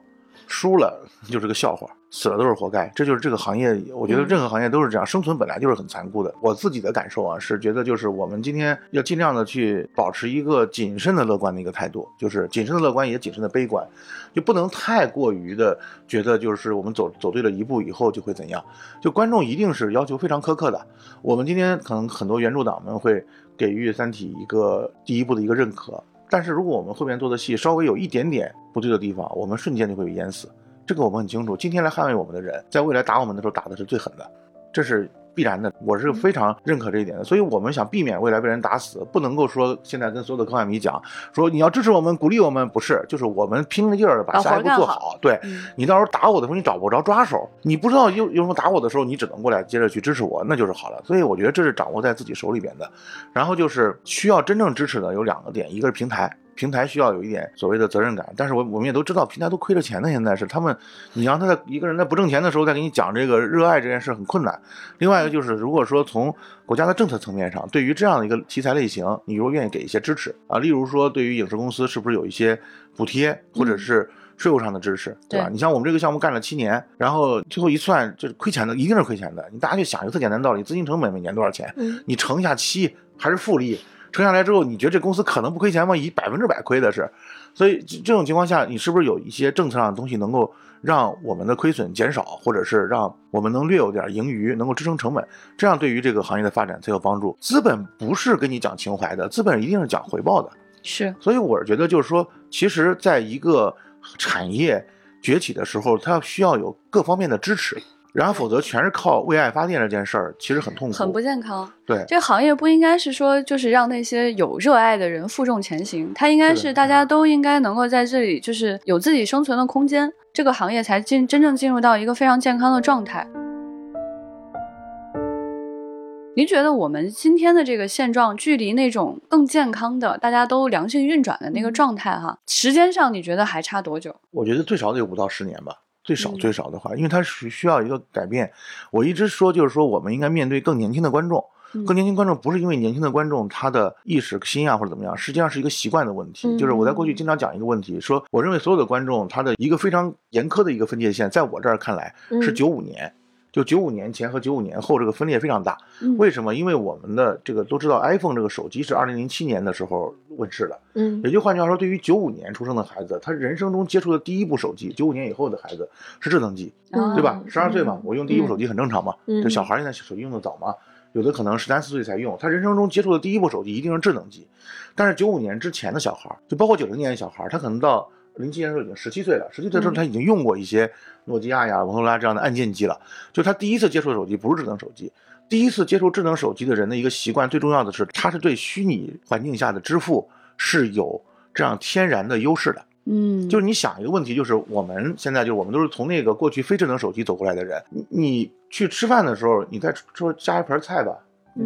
B: 输了就是个笑话，死了都是活该。这就是这个行业，我觉得
C: 嗯
B: 任何行业都是这样，生存本来就是很残酷的。我自己的感受啊，是觉得就是我们今天要尽量的去保持一个谨慎的乐观的一个态度，就是谨慎的乐观也谨慎的悲观，就不能太过于的觉得就是我们走走对了一步以后就会怎样。就观众一定是要求非常苛刻的。我们今天可能很多原著党们会给予《三体》一个第一步的一个认可，但是如果我们后面做的戏稍微有一点点不对的地方，我们瞬间就会被淹死。这个我们很清楚。今天来捍卫我们的人，在未来打我们的时候打的是最狠的，这是必然的。我是非常认可这一点的。所以我们想避免未来被人打死，不能够说现在跟所有的科幻迷讲说你要支持我们、鼓励我们，不是，就是我们拼了劲儿的把
A: 把
B: 下一步做
A: 好
B: 好。对，
A: 嗯
B: 你到时候打我的时候，你找不着抓手，你不知道有有什么打我的时候，你只能过来接着去支持我，那就是好了。所以我觉得这是掌握在自己手里边的。然后就是需要真正支持的有两个点，一个是平台，平台需要有一点所谓的责任感，但是我我们也都知道，平台都亏着钱的，现在是他们，你让他在一个人在不挣钱的时候再给你讲这个热爱这件事很困难。另外一个就是，如果说从国家的政策层面上，对于这样的一个题材类型，你如果愿意给一些支持啊，例如说对于影视公司是不是有一些补贴，或者是税务上的支持，对吧？
A: 对
B: 你像我们这个项目干了七年，然后最后一算，就是亏钱的，一定是亏钱的。你大家就想一个特简单的道理，资金成本每年多少钱？
C: 嗯
B: 你乘一下七还是复利，乘下来之后，你觉得这公司可能不亏钱吗？以百分之百亏的是。所以这这种情况下，你是不是有一些政策上的东西能够让我们的亏损减少，或者是让我们能略有点盈余，能够支撑成本？这样对于这个行业的发展才有帮助。资本不是跟你讲情怀的，资本一定是讲回报的。
A: 是
B: 所以我是觉得，就是说，其实在一个产业崛起的时候，它需要有各方面的支持，然后否则全是靠为爱发电这件事儿，其实很痛苦，
A: 很不健康。
B: 对。
A: 这个行业不应该是说，就是让那些有热爱的人负重前行，它应该
B: 是
A: 大家都应该能够在这里，就是有自己生存的空间，这个行业才进真正进入到一个非常健康的状态。您觉得我们今天的这个现状，距离那种更健康的、大家都良性运转的那个状态，哈，时间上你觉得还差多久？
B: 我觉得最少得有五到十年吧，最少
A: 嗯
B: 最少的话，因为它是需要一个改变。我一直说，就是说我们应该面对更年轻的观众。
A: 嗯
B: 更年轻观众不是因为年轻的观众他的意识心啊或者怎么样，实际上是一个习惯的问题。
C: 嗯
B: 就是我在过去经常讲一个问题，说我认为所有的观众他的一个非常严苛的一个分界线，在我这儿看来是
C: 嗯
B: 九五年。就九五年前和九五年后这个分裂非常大，
A: 嗯
B: 为什么？因为我们的这个都知道，iPhone 这个手机是二零零七年的时候问世的，
C: 嗯
B: 也就换句话说，对于九五年出生的孩子，他人生中接触的第一部手机，九五年以后的孩子是智能机，
C: 嗯
B: 对吧？十二岁嘛，我用第一部手机很正常嘛。
C: 嗯
B: 就小孩现在手机用的早嘛，有的可能十三四岁才用，他人生中接触的第一部手机一定是智能机。但是九五年之前的小孩，就包括九零年的小孩，他可能到零七年的时候已经十七岁了，十七岁的时候
C: 嗯
B: 他已经用过一些诺基亚呀、摩托罗拉这样的按键机了。就他第一次接触的手机不是智能手机，第一次接触智能手机的人的一个习惯，最重要的是他是对虚拟环境下的支付是有这样天然的优势的。
A: 嗯，
B: 就是你想一个问题，就是我们现在就是我们都是从那个过去非智能手机走过来的人，你你去吃饭的时候，你再说加一盘菜吧，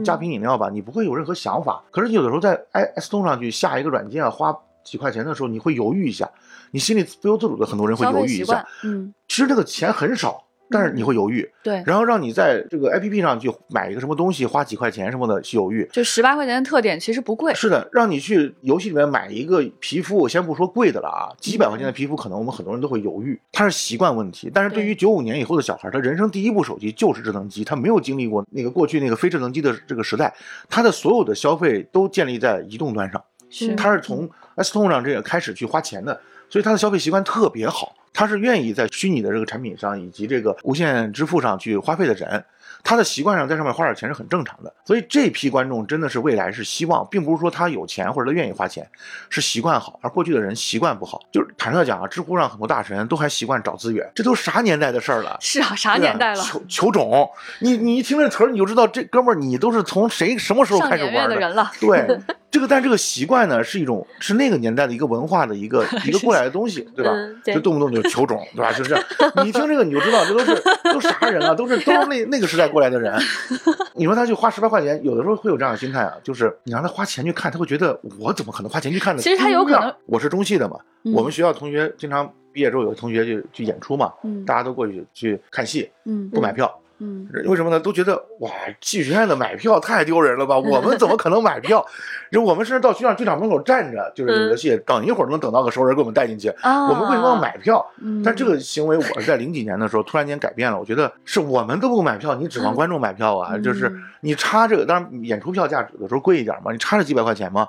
B: 加瓶饮料吧，你不会有任何想法。可是你有的时候在 i s 通上去下一个软件啊，花几块钱的时候，你会犹豫一下，你心里不由自主的很多人会犹豫一下
A: 嗯，
B: 其实这个钱很少，但是你会犹豫，
A: 对，
B: 然后让你在这个 A P P 上去买一个什么东西，花几块钱什么的去犹豫。
A: 就十八块钱的特点其实不贵，
B: 是的，让你去游戏里面买一个皮肤，我先不说贵的了啊，几百块钱的皮肤，可能我们很多人都会犹豫，它是习惯问题。但是对于九五年以后的小孩，他人生第一部手机就是智能机，他没有经历过那个过去那个非智能机的这个时代，他的所有的消费都建立在移动端上，
A: 是
B: 他是从 S 通上这个开始去花钱的，所以他的消费习惯特别好，他是愿意在虚拟的这个产品上以及这个无线支付上去花费的人。他的习惯上在上面花点钱是很正常的，所以这批观众真的是未来是希望，并不是说他有钱或者他愿意花钱，是习惯好，而过去的人习惯不好。就是坦率讲啊，知乎上很多大神都还习惯找资源，这都啥年代的事儿了？
A: 是啊，啥年代了？
B: 求求种，你你一听这词儿，你就知道这哥们儿你都是从谁什么时候开始玩
A: 月的人了，
B: 对，这个但这个习惯呢，是一种是那个年代的一个文化的一个 一个过来的东西，对吧？
C: 嗯对
B: 就动不动就求种，对吧？就是这样，你一听这个你就知道，这都是都啥人啊？都是都是那那个时代过来的人。你说他去花十八块钱，有的时候会有这样的心态啊，就是你让他花钱去看，他会觉得我怎么可能花钱去看呢？
A: 其实他有可能，
B: 我是中戏的嘛，
A: 嗯
B: 我们学校同学经常毕业之后有的同学去去演出嘛，
A: 嗯
B: 大家都过去去看戏，
A: 嗯
B: 不买票。
A: 嗯，
B: 为什么呢？都觉得哇，戏剧学院的买票太丢人了吧？我们怎么可能买票？就我们甚至到剧场剧场门口站着，就是有的戏等一会儿能等到个熟人给我们带进去。
A: 啊，
B: 我们为什么要买票？
A: 嗯？
B: 但这个行为，我是在零几年的时候突然间改变了。我觉得是我们都不买票，你指望观众买票啊？
A: 嗯
B: 就是你差这个，当然演出票价有的时候贵一点嘛，你差这几百块钱嘛，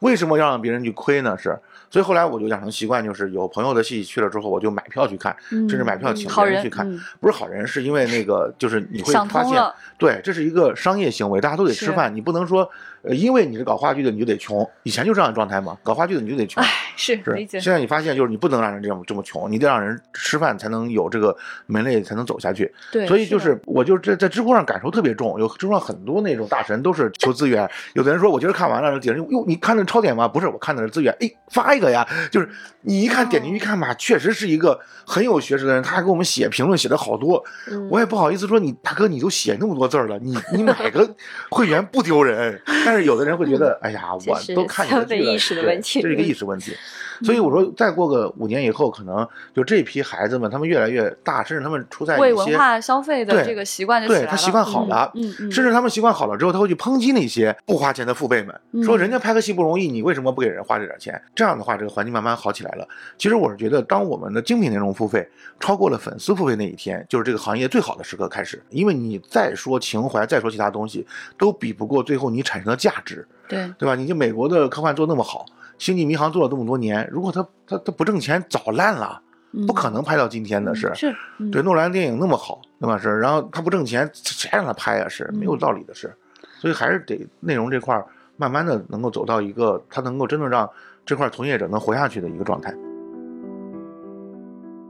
B: 为什么要让别人去亏呢？是，所以后来我就养成习惯，就是有朋友的戏去了之后，我就买票去看，
A: 嗯
B: 甚至买票请
A: 人
B: 别人去看。
A: 嗯
B: 不是好人，是因为那个就是你会发现，对，这是一个商业行为，大家都得吃饭，你不能说，呃，因为你是搞话剧的你就得穷，以前就这样的状态嘛，搞话剧的你就得穷。
A: 哎，是
B: 是
A: 理解，
B: 现在你发现，就是你不能让人这么这么穷，你得让人吃饭才能有这个门类才能走下去。
A: 对，
B: 所以就
A: 的
B: 是我就是在在知乎上感受特别重，有知乎上很多那种大神都是求资源，有的人说我今儿看完了，点人哟，你看的超点吗？不是，我看的是资源，哎，发一个呀，就是你一看点进去看吧，确实是一个很有学识的人，他还给我们写评论写的好多，
C: 嗯
B: 我也不好意思说你大哥，你都写那么多字儿了，你你买个会员不丢人。但是有的人会觉得，哎呀，我都看你的剧了，
C: 消费意识的
B: 对
C: 问题
B: 这是一个
C: 嗯
B: 意识问题。所以我说，再过个五年以后，可能就这批孩子们，他们越来越大，甚至他们处在
A: 为
B: 一些
A: 文化消费的
B: 对
A: 这个习惯就起来了，
B: 对他习惯好了，
A: 嗯嗯，
B: 甚至他们习惯好了之后，他会去抨击那些不花钱的父辈们，
A: 嗯
B: 说人家拍个戏不容易，你为什么不给人花这点钱？这样的话，这个环境慢慢好起来了。其实我是觉得，当我们的精品内容付费超过了粉丝付费那一天，就是这个行业最好的时刻开始。因为你再说情怀，再说其他东西，都比不过最后你产生的价值，
A: 对，
B: 对吧？你就美国的科幻做那么好，星际迷航做了这么多年，如果他他他不挣钱，早烂了，不可能拍到今天的是。
A: 是，嗯
B: 对，诺兰电影那么好，对吧？是，然后他不挣钱，谁让他拍啊？是没有道理的事，所以还是得内容这块儿慢慢的能够走到一个他能够真的让这块从业者能活下去的一个状态。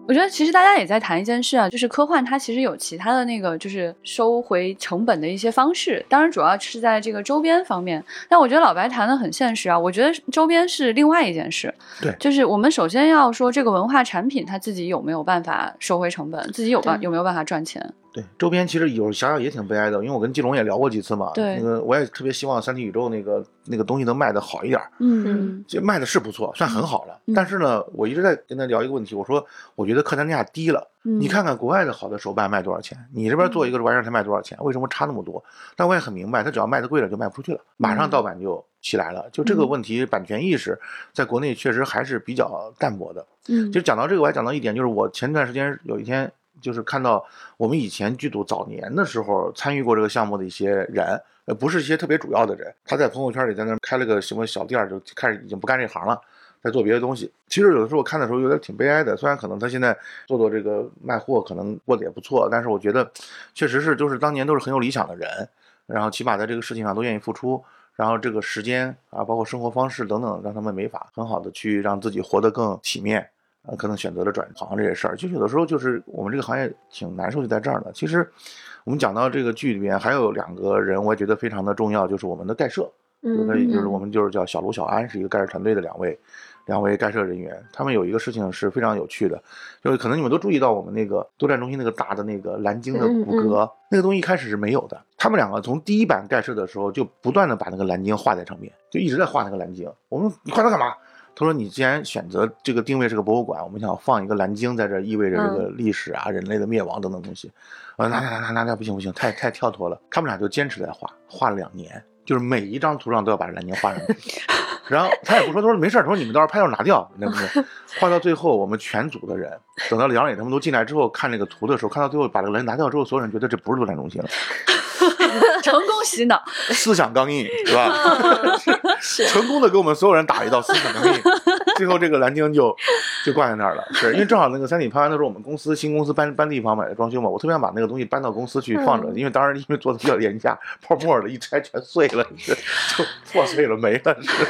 A: 我觉得其实大家也在谈一件事啊，就是科幻它其实有其他的那个就是收回成本的一些方式，当然主要是在这个周边方面。但我觉得老白谈的很现实啊，我觉得周边是另外一件事。
B: 对
A: 就是我们首先要说这个文化产品它自己有没有办法收回成本，自己有办有没有办法赚钱。
B: 对，周边其实有想想也挺悲哀的，因为我跟季龙也聊过几次嘛。
A: 对
B: 那个我也特别希望三体宇宙那个那个东西能卖的好一点儿，
A: 嗯
B: 这卖的是不错，算很好了。
A: 嗯
B: 但是呢，我一直在跟他聊一个问题，我说我觉得客单价低了。
A: 嗯，
B: 你看看国外的好的手办卖多少钱，你这边做一个玩意儿才卖多少钱？为什么差那么多？但我也很明白，他只要卖的贵了就卖不出去了，马上盗版就起来了。就这个
A: 嗯
B: 问题，版权意识在国内确实还是比较淡薄的。
A: 嗯
B: 其实讲到这个，我还讲到一点，就是我前段时间有一天就是看到我们以前剧组早年的时候参与过这个项目的一些人，呃，不是一些特别主要的人，他在朋友圈里在那开了个什么小店，就开始已经不干这行了。在做别的东西，其实有的时候我看的时候有点挺悲哀的。虽然可能他现在做做这个卖货，可能过得也不错，但是我觉得确实是就是当年都是很有理想的人，然后起码在这个事情上都愿意付出，然后这个时间啊，包括生活方式等等，让他们没法很好的去让自己活得更体面。呃，可能选择了转行这些事儿，就有的时候就是我们这个行业挺难受，就在这儿呢。其实我们讲到这个剧里面还有两个人，我也觉得非常的重要，就是我们的盖社，就可以就是我们就是叫小卢小安，是一个盖社团队的两位两位盖设人员，他们有一个事情是非常有趣的，就是可能你们都注意到我们那个多站中心那个大的那个蓝鲸的骨骼，那个东西一开始是没有的。他们两个从第一版盖设的时候就不断的把那个蓝鲸画在上面，就一直在画那个蓝鲸。我们你画它干嘛？他说：“你既然选择这个定位是个博物馆，我们想放一个蓝鲸在这，意味着这个历史啊、人类的灭亡等等东西。啊，那那那那那不行不行，太太跳脱了。他们俩就坚持在画，画了两年，就是每一张图上都要把蓝鲸画上去。然后他也不说，他说没事儿，他说你们到时候拍照拿掉，那不是？画到最后，我们全组的人等到梁磊他们都进来之后，看这个图的时候，看到最后把这个蓝拿掉之后，所有人觉得这不是作战中心了，
A: 成功洗脑，
B: 思想刚硬，是吧？成功的给我们所有人打了一道思想刚硬，最后这个蓝鲸就就挂在那儿了。是因为正好那个三体拍完的时候，我们公司新公司搬搬地方买的装修嘛，我特别想把那个东西搬到公司去放着，因为当时因为做的比较廉价，泡沫的一拆全碎了，是就破碎了没了，是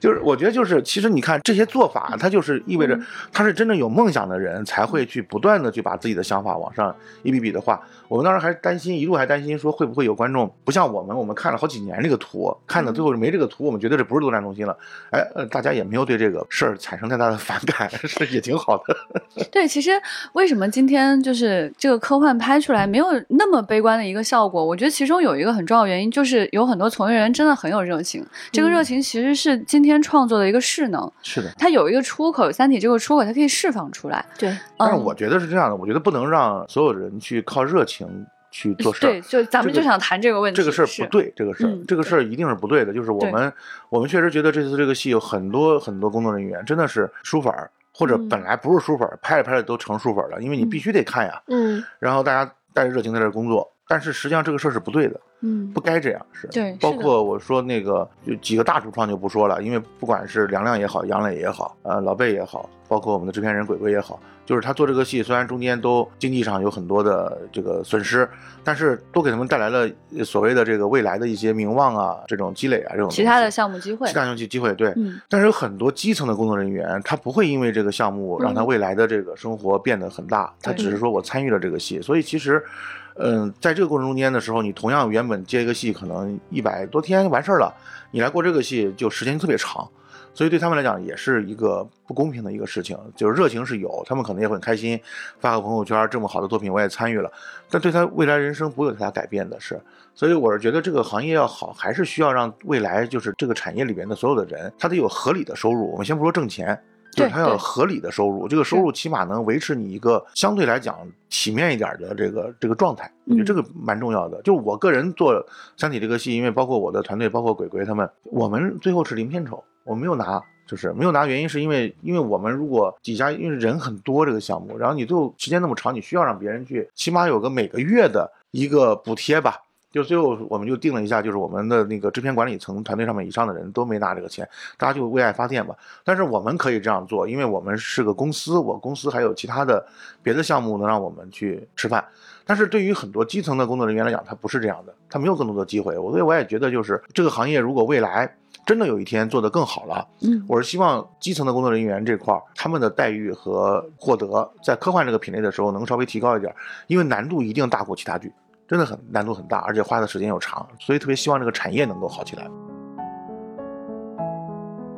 B: 就是我觉得就是其实你看这些做法，它就是意味着他是真正有梦想的人才会去不断的去把自己的想法往上一笔笔的画。我们当时还担心，一路还担心说会不会有观众不像我们，我们看了好几年这个图，看到最后没这个图，我们觉得这不是作战中心了。哎，呃，大家也没有对这个事儿产生太大的反感，是也挺好的。
A: 对，其实为什么今天就是这个科幻拍出来没有那么悲观的一个效果？我觉得其中有一个很重要原因，就是有很多从业人员真的很有热情，这个热情其实是今天创作的一个势能，
B: 是的，
A: 它有一个出口，《三体》这个出口它可以释放出来。
C: 对，
A: 嗯
B: 但是我觉得是这样的，我觉得不能让所有人去靠热情去做事儿。
A: 对，就咱们就想谈这个问题，
B: 这个事儿不。对，这个事儿、
A: 嗯
B: 这个事儿一定是不对的。就是我们我们确实觉得这次这个戏有很多很多工作人员真的是书法儿，或者
A: 嗯。
B: 本来不是书粉儿，拍着拍着都成书粉了，因为你必须得看呀。
C: 嗯。
B: 然后大家带着热情在这工作，但是实际上这个事儿是不对的，
A: 嗯。
B: 不该这样。是，
A: 对
B: 包括我说那个就几个大主创就不说了，因为不管是梁亮也好，杨磊也好，呃，老贝也好，包括我们的制片人鬼鬼也好，就是他做这个戏，虽然中间都经济上有很多的这个损失，但是都给他们带来了呃所谓的这个未来的一些名望啊，这种积累啊，这种
A: 其他的项目机会。
B: 其，他项目机会对。
A: 嗯。
B: 但是有很多基层的工作人员，他不会因为这个项目让他
A: 嗯。
B: 未来的这个生活变得很大，他只是说我参与了这个戏，所以其实，嗯，嗯在这个过程中间的时候，你同样原本接一个戏可能一百多天完事儿了，你来过这个戏就时间特别长，所以对他们来讲也是一个不公平的一个事情。就是热情是有，他们可能也会很开心，发个朋友圈，这么好的作品我也参与了，但对他未来人生不会有太大改变的是。所以我是觉得这个行业要好，还是需要让未来就是这个产业里边的所有的人，他得有合理的收入。我们先不说挣钱。就是他要有合理的收入，这个收入起码能维持你一个相对来讲体面一点的这个这个状态，我觉得这个蛮重要的。就我个人做《三体》这个戏，因为包括我的团队，包括鬼鬼他们，我们最后是零片酬，我没有拿，就是没有拿。原因是因为，因为我们如果底下因为人很多这个项目，然后你最后时间那么长，你需要让别人去起码有个每个月的一个补贴吧。就最后我们就定了一下，就是我们的那个制片管理层团队上面以上的人都没拿这个钱，大家就为爱发电吧。但是我们可以这样做，因为我们是个公司，我公司还有其他的别的项目能让我们去吃饭。但是对于很多基层的工作人员来讲，他不是这样的，他没有更多的机会。所以我也觉得，就是这个行业如果未来真的有一天做得更好了，嗯，我是希望基层的工作人员这块他们的待遇和获得在科幻这个品类的时候能稍微提高一点，因为难度一定大过其他剧。真的很难度很大，而且花的时间又长，所以特别希望这个产业能够好起来。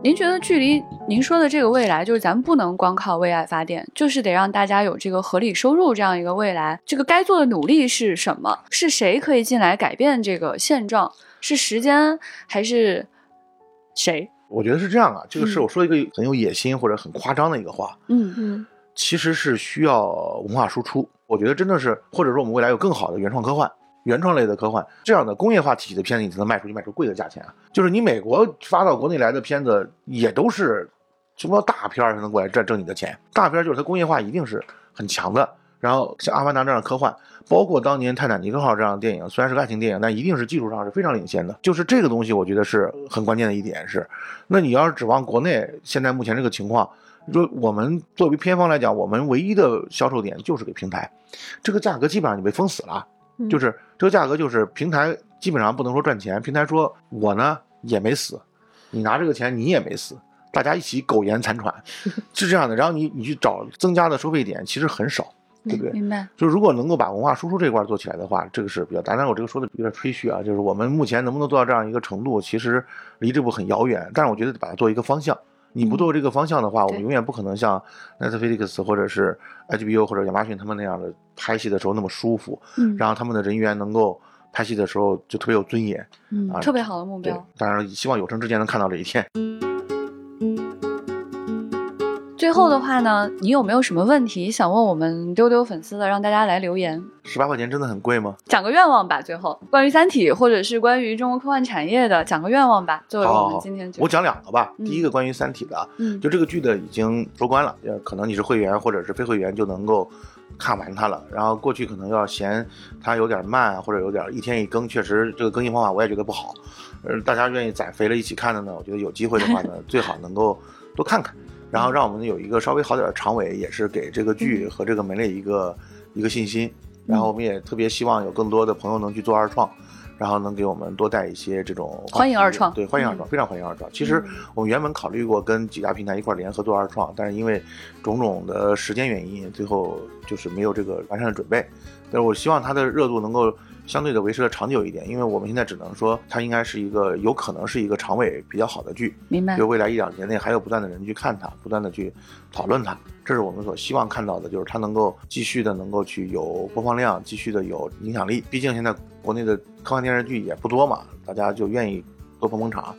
A: 您觉得距离您说的这个未来，就是咱们不能光靠为爱发电，就是得让大家有这个合理收入这样一个未来。这个该做的努力是什么？是谁可以进来改变这个现状？是时间还是谁？
B: 我觉得是这样啊，这个是我说一个很有野心或者很夸张的一个话。
A: 嗯嗯，
B: 其实是需要文化输出。我觉得真的是，或者说我们未来有更好的原创科幻、原创类的科幻这样的工业化体系的片子，你才能卖出去，卖出贵的价钱啊！就是你美国发到国内来的片子，也都是什么大片才能过来赚挣你的钱。大片就是它工业化一定是很强的。然后像《阿凡达》这样的科幻，包括当年《泰坦尼克号》这样的电影，虽然是爱情电影，但一定是技术上是非常领先的。就是这个东西，我觉得是很关键的一点是，那你要是指望国内现在目前这个情况。说我们作为片方来讲，我们唯一的销售点就是给平台，这个价格基本上就被封死了，就是这个价格就是平台基本上不能说赚钱，平台说我呢也没死，你拿这个钱你也没死，大家一起苟延残喘，是这样的。然后你你去找增加的收费点其实很少，对不对？
A: 明白。
B: 就如果能够把文化输出这块做起来的话，这个是比较。当然我这个说的有点吹嘘啊，就是我们目前能不能做到这样一个程度，其实离这步很遥远。但是我觉得把它做一个方向。你不做这个方向的话，我们永远不可能像 Netflix 或者是 HBO 或者亚马逊他们那样的拍戏的时候那么舒服，嗯，然后他们的人员能够拍戏的时候就特别有尊严，
A: 嗯，特别好的目标。
B: 当然，希望有生之年能看到这一天。
A: 最后的话呢，你有没有什么问题想问我们丢丢粉丝的，让大家来留言？
B: 十八块钱真的很贵吗？
A: 讲个愿望吧，最后关于《三体》或者是关于中国科幻产业的，讲个愿望吧。作为我们今天，
B: 我讲两个吧。第一个关于《三体》的，嗯，就这个剧的已经收官了，可能你是会员或者是非会员就能够看完它了。然后过去可能要嫌它有点慢，或者有点一天一更，确实这个更新方法我也觉得不好。呃，大家愿意攒肥了一起看的呢，我觉得有机会的话呢，最好能够多看看。然后让我们有一个稍微好点的长尾，也是给这个剧和这个门类一个一个信心。然后我们也特别希望有更多的朋友能去做二创，然后能给我们多带一些这种
A: 欢迎二创，
B: 对，欢迎二创，非常欢迎二创。其实我们原本考虑过跟几家平台一块联合做二创，但是因为种种的时间原因，最后就是没有这个完善的准备。但是我希望它的热度能够。相对的维持的长久一点，因为我们现在只能说它应该是一个有可能是一个长尾比较好的剧，
A: 明白？
B: 就未来一两年内还有不断的人去看它，不断的去讨论它，这是我们所希望看到的，就是它能够继续的能够去有播放量，继续的有影响力。毕竟现在国内的科幻电视剧也不多嘛，大家就愿意多捧捧场。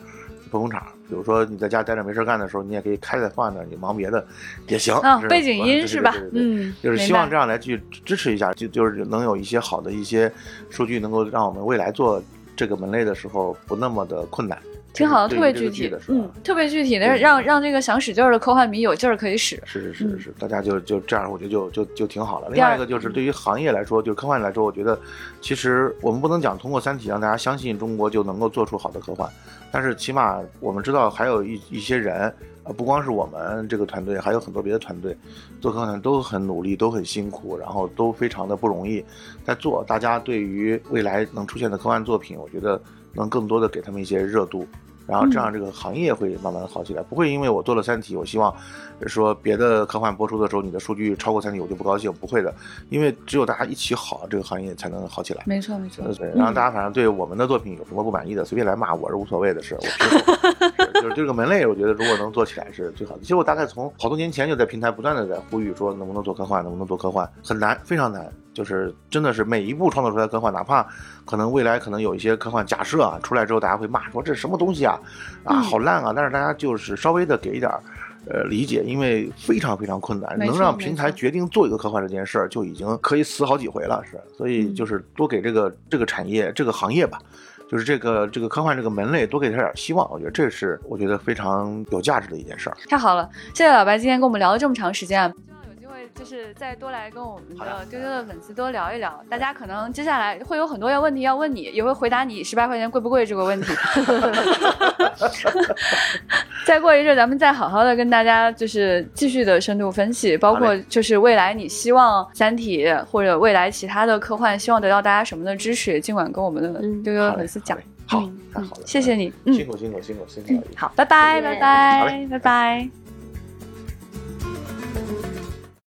B: 捧捧场，比如说你在家待着没事干的时候，你也可以开着放那，你忙别的也行。
A: 啊，背景音是吧？嗯，
B: 就是希望这样来去支持一下，就就是能有一些好的一些数据，能够让我们未来做这个门类的时候不那么的困难。
A: 挺好的，特别具体的，嗯，特别具体的，让让这个想使劲儿的科幻迷有劲儿可以使。
B: 是是是是是，大家就就这样，我觉得就就就挺好了。另外一个就是对于行业来说，就是科幻来说，我觉得其实我们不能讲通过《三体》让大家相信中国就能够做出好的科幻，但是起码我们知道还有一一些人，呃，不光是我们这个团队，还有很多别的团队做科幻都很努力，都很辛苦，然后都非常的不容易在做。大家对于未来能出现的科幻作品，我觉得能更多的给他们一些热度。然后这样这个行业会慢慢好起来，不会因为我做了《三体》，我希望说别的科幻播出的时候你的数据超过《三体》，我就不高兴，不会的，因为只有大家一起好，这个行业才能好起来。
A: 没错没错，
B: 对，然后大家反正对我们的作品有什么不满意的，随便来骂我是无所谓的事，我 是就是这个门类，我觉得如果能做起来是最好的。其实我大概从好多年前就在平台不断的在呼吁说，能不能做科幻，能不能做科幻，很难，非常难。就是真的是每一部创作出来科幻，哪怕可能未来可能有一些科幻假设啊出来之后，大家会骂说这是什么东西啊，啊好烂啊！但是大家就是稍微的给一点呃理解，因为非常非常困难，能让平台决定做一个科幻这件事儿，就已经可以死好几回了，是。所以就是多给这个这个产业这个行业吧，就是这个这个科幻这个门类多给他点希望，我觉得这是我觉得非常有价值的一件事儿。
A: 太好了，谢谢老白今天跟我们聊了这么长时间。就是再多来跟我们的丢丢的粉丝多聊一聊，大家可能接下来会有很多要问题要问你，也会回答你十八块钱贵不贵这个问题。再过一阵，咱们再好好的跟大家就是继续的深度分析，包括就是未来你希望三体或者未来其他的科幻，希望得到大家什么的支持，尽管跟我们的丢丢的粉丝讲。
B: 好，太好了，
A: 谢谢你，
B: 辛苦辛苦辛苦辛苦。
A: 好，拜拜拜拜拜拜。